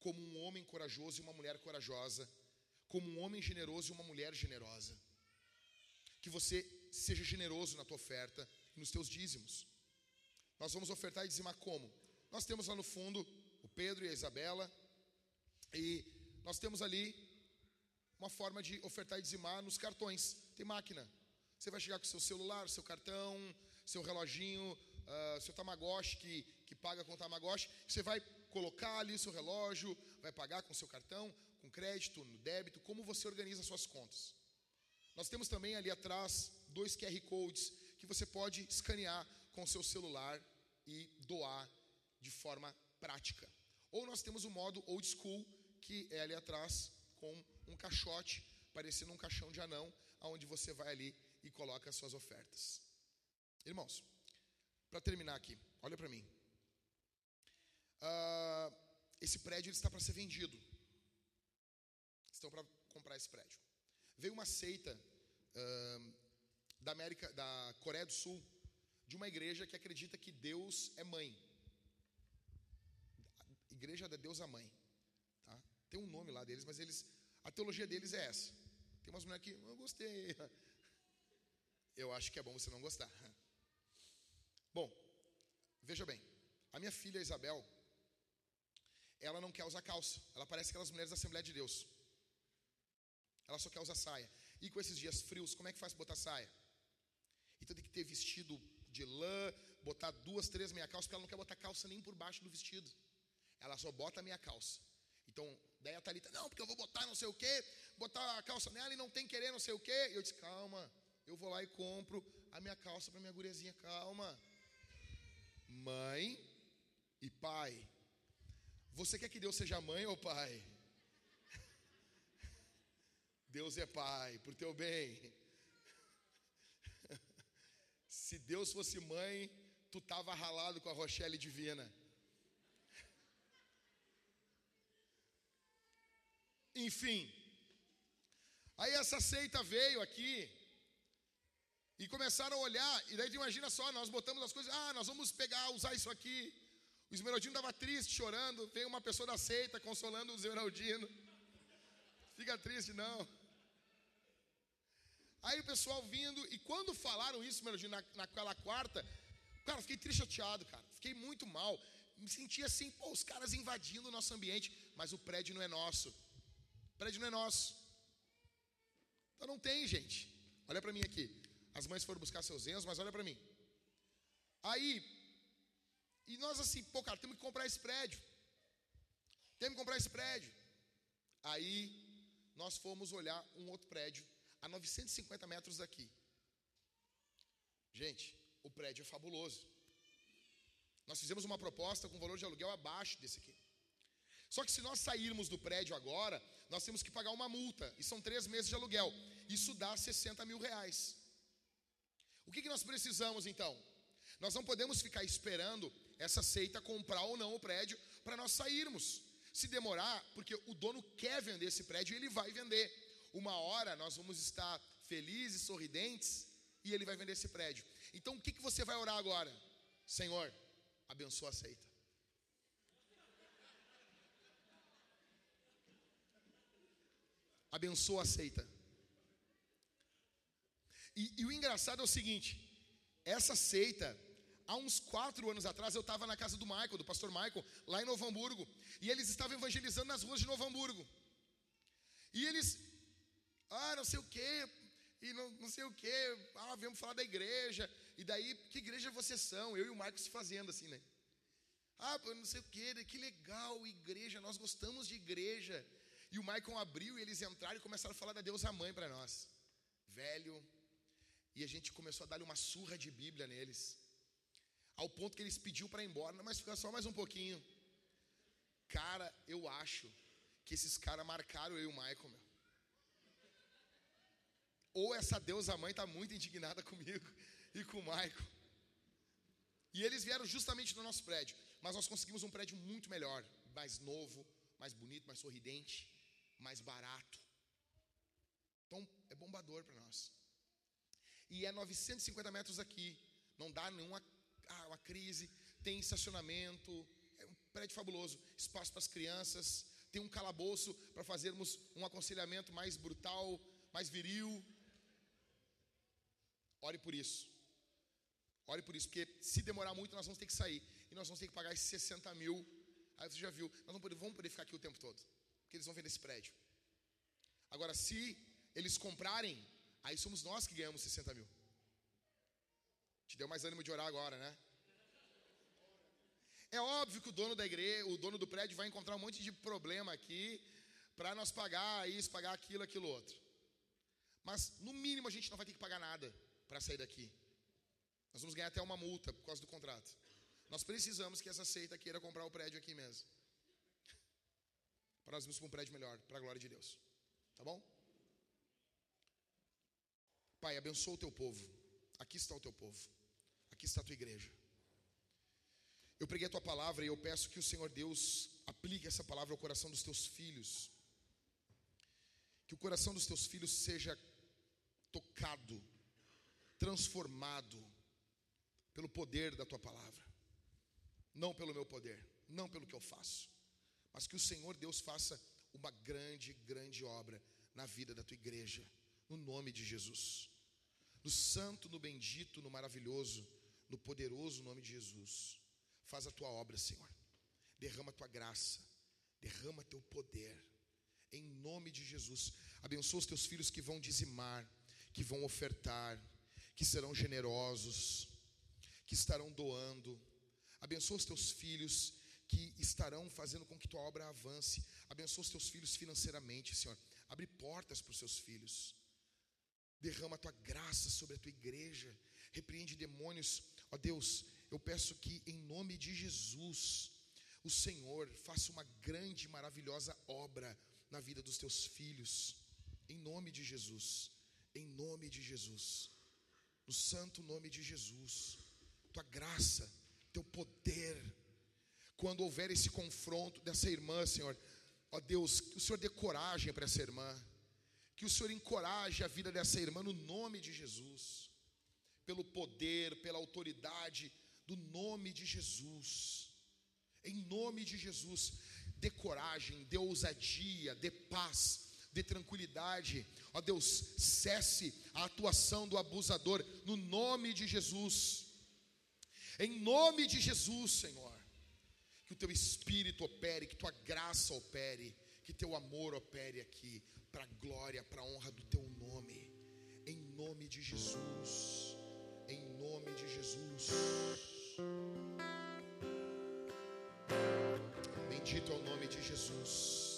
como um homem corajoso e uma mulher corajosa, como um homem generoso e uma mulher generosa. Que você seja generoso na tua oferta e nos teus dízimos. Nós vamos ofertar e dizimar como? Nós temos lá no fundo Pedro e a Isabela, e nós temos ali uma forma de ofertar e dizimar nos cartões. Tem máquina. Você vai chegar com seu celular, seu cartão, seu reloginho, uh, seu Tamagotchi que, que paga com Tamagotchi. Você vai colocar ali o seu relógio, vai pagar com seu cartão, com crédito, no débito, como você organiza suas contas. Nós temos também ali atrás dois QR Codes que você pode escanear com o seu celular e doar de forma prática. Ou nós temos o modo old school, que é ali atrás com um caixote, parecendo um caixão de anão, aonde você vai ali e coloca as suas ofertas. Irmãos, para terminar aqui, olha para mim. Uh, esse prédio está para ser vendido. Estão para comprar esse prédio. Veio uma seita uh, da América, da Coreia do Sul, de uma igreja que acredita que Deus é mãe igreja da Deus a Mãe. Tá? Tem um nome lá deles, mas eles, a teologia deles é essa. Tem umas mulheres que, eu gostei. <laughs> Eu acho que é bom você não gostar. <laughs> Bom, veja bem, a minha filha Isabel, ela não quer usar calça. Ela parece aquelas mulheres da Assembleia de Deus. Ela só quer usar saia. E com esses dias frios, como é que faz botar saia? Então tem que ter vestido de lã, botar duas, três meia calça, porque ela não quer botar calça nem por baixo do vestido. Ela só bota a minha calça. Então, daí a Thalita, não, porque eu vou botar não sei o quê, botar a calça nela e não tem querer não sei o quê. Eu disse, calma, eu vou lá e compro a minha calça para minha gurezinha, calma. Mãe e pai. Você quer que Deus seja mãe ou pai? <laughs> Deus é pai, por teu bem. <laughs> Se Deus fosse mãe, tu tava ralado com a Rochelle divina. Enfim. Aí essa seita veio aqui e começaram a olhar, e daí imagina só, nós botamos as coisas, ah, nós vamos pegar, usar isso aqui. O Esmeraldino estava triste, chorando, veio uma pessoa da seita consolando o Esmeraldino. <laughs> Fica triste, não. Aí o pessoal vindo, e quando falaram isso, Esmeraldino, na, naquela quarta, cara, fiquei triste chateado, cara. Fiquei muito mal. Me senti assim, pô, os caras invadindo o nosso ambiente, mas o prédio não é nosso prédio não é nosso. Então não tem, gente. Olha para mim aqui. As mães foram buscar seus enros, mas olha para mim. Aí, e nós assim, pô, cara, temos que comprar esse prédio. Temos que comprar esse prédio. Aí, nós fomos olhar um outro prédio a 950 metros daqui. Gente, o prédio é fabuloso. Nós fizemos uma proposta com valor de aluguel abaixo desse aqui. Só que se nós sairmos do prédio agora, nós temos que pagar uma multa. E são três meses de aluguel. Isso dá 60 mil reais. O que, que nós precisamos então? Nós não podemos ficar esperando essa seita comprar ou não o prédio para nós sairmos. Se demorar, porque o dono quer vender esse prédio ele vai vender. Uma hora nós vamos estar felizes, sorridentes, e ele vai vender esse prédio. Então o que, que você vai orar agora? Senhor, abençoa a seita. Abençoa a seita. E, e, o engraçado é o seguinte: essa seita, há uns quatro anos atrás, eu estava na casa do Michael, do pastor Michael, lá em Novo Hamburgo, e eles estavam evangelizando nas ruas de Novo Hamburgo. E eles, ah, não sei o quê, e não, não sei o quê, ah, viemos falar da igreja, e daí, que igreja vocês são? Eu e o Michael se fazendo assim, né? Ah, não sei o quê, que legal, igreja, nós gostamos de igreja. E o Maicon abriu e eles entraram e começaram a falar da Deus a mãe para nós. Velho. E a gente começou a dar uma surra de Bíblia neles. Ao ponto que eles pediu para ir embora, mas fica só mais um pouquinho. Cara, eu acho que esses caras marcaram eu e o Michael, meu. Ou essa deusa mãe está muito indignada comigo <laughs> e com o Michael. E eles vieram justamente no nosso prédio. Mas nós conseguimos um prédio muito melhor, mais novo, mais bonito, mais sorridente mais barato. Então é bombador para nós. E é 950 metros aqui. Não dá nenhuma ah, uma crise. Tem estacionamento. É um prédio fabuloso. Espaço para as crianças. Tem um calabouço para fazermos um aconselhamento mais brutal, mais viril. Ore por isso. Ore por isso, porque se demorar muito, nós vamos ter que sair. E nós vamos ter que pagar esses 60 mil. Aí você já viu, nós não vamos poder ficar aqui o tempo todo que eles vão vender esse prédio. Agora, se eles comprarem, aí somos nós que ganhamos 60 mil. Te deu mais ânimo de orar agora, né? É óbvio que o dono da igreja, o dono do prédio vai encontrar um monte de problema aqui para nós pagar isso, pagar aquilo, aquilo outro. Mas no mínimo a gente não vai ter que pagar nada para sair daqui. Nós vamos ganhar até uma multa por causa do contrato. Nós precisamos que essa seita queira comprar o prédio aqui mesmo para nós irmos para um prédio melhor, para a glória de Deus. Tá bom? Pai, abençoa o teu povo. Aqui está o teu povo. Aqui está a tua igreja. Eu preguei a tua palavra e eu peço que o Senhor Deus aplique essa palavra ao coração dos teus filhos. Que o coração dos teus filhos seja tocado, transformado pelo poder da tua palavra. Não pelo meu poder, não pelo que eu faço mas que o Senhor Deus faça uma grande, grande obra na vida da tua igreja, no nome de Jesus. No santo, no bendito, no maravilhoso, no poderoso nome de Jesus. Faz a tua obra, Senhor. Derrama a tua graça, derrama teu poder. Em nome de Jesus. Abençoa os teus filhos que vão dizimar, que vão ofertar, que serão generosos, que estarão doando. Abençoa os teus filhos que estarão fazendo com que tua obra avance. Abençoa os teus filhos financeiramente, Senhor. Abre portas para os seus filhos. Derrama a tua graça sobre a tua igreja. Repreende demônios. Ó Deus, eu peço que em nome de Jesus, o Senhor faça uma grande maravilhosa obra na vida dos teus filhos. Em nome de Jesus. Em nome de Jesus. No santo nome de Jesus. Tua graça, teu poder quando houver esse confronto dessa irmã, Senhor, ó Deus, que o Senhor dê coragem para essa irmã, que o Senhor encoraje a vida dessa irmã no nome de Jesus, pelo poder, pela autoridade do nome de Jesus, em nome de Jesus, dê coragem, dê ousadia, dê paz, dê tranquilidade, ó Deus, cesse a atuação do abusador no nome de Jesus, em nome de Jesus, Senhor que o teu espírito opere, que tua graça opere, que teu amor opere aqui, para a glória, para a honra do teu nome, em nome de Jesus, em nome de Jesus. Bendito é o nome de Jesus.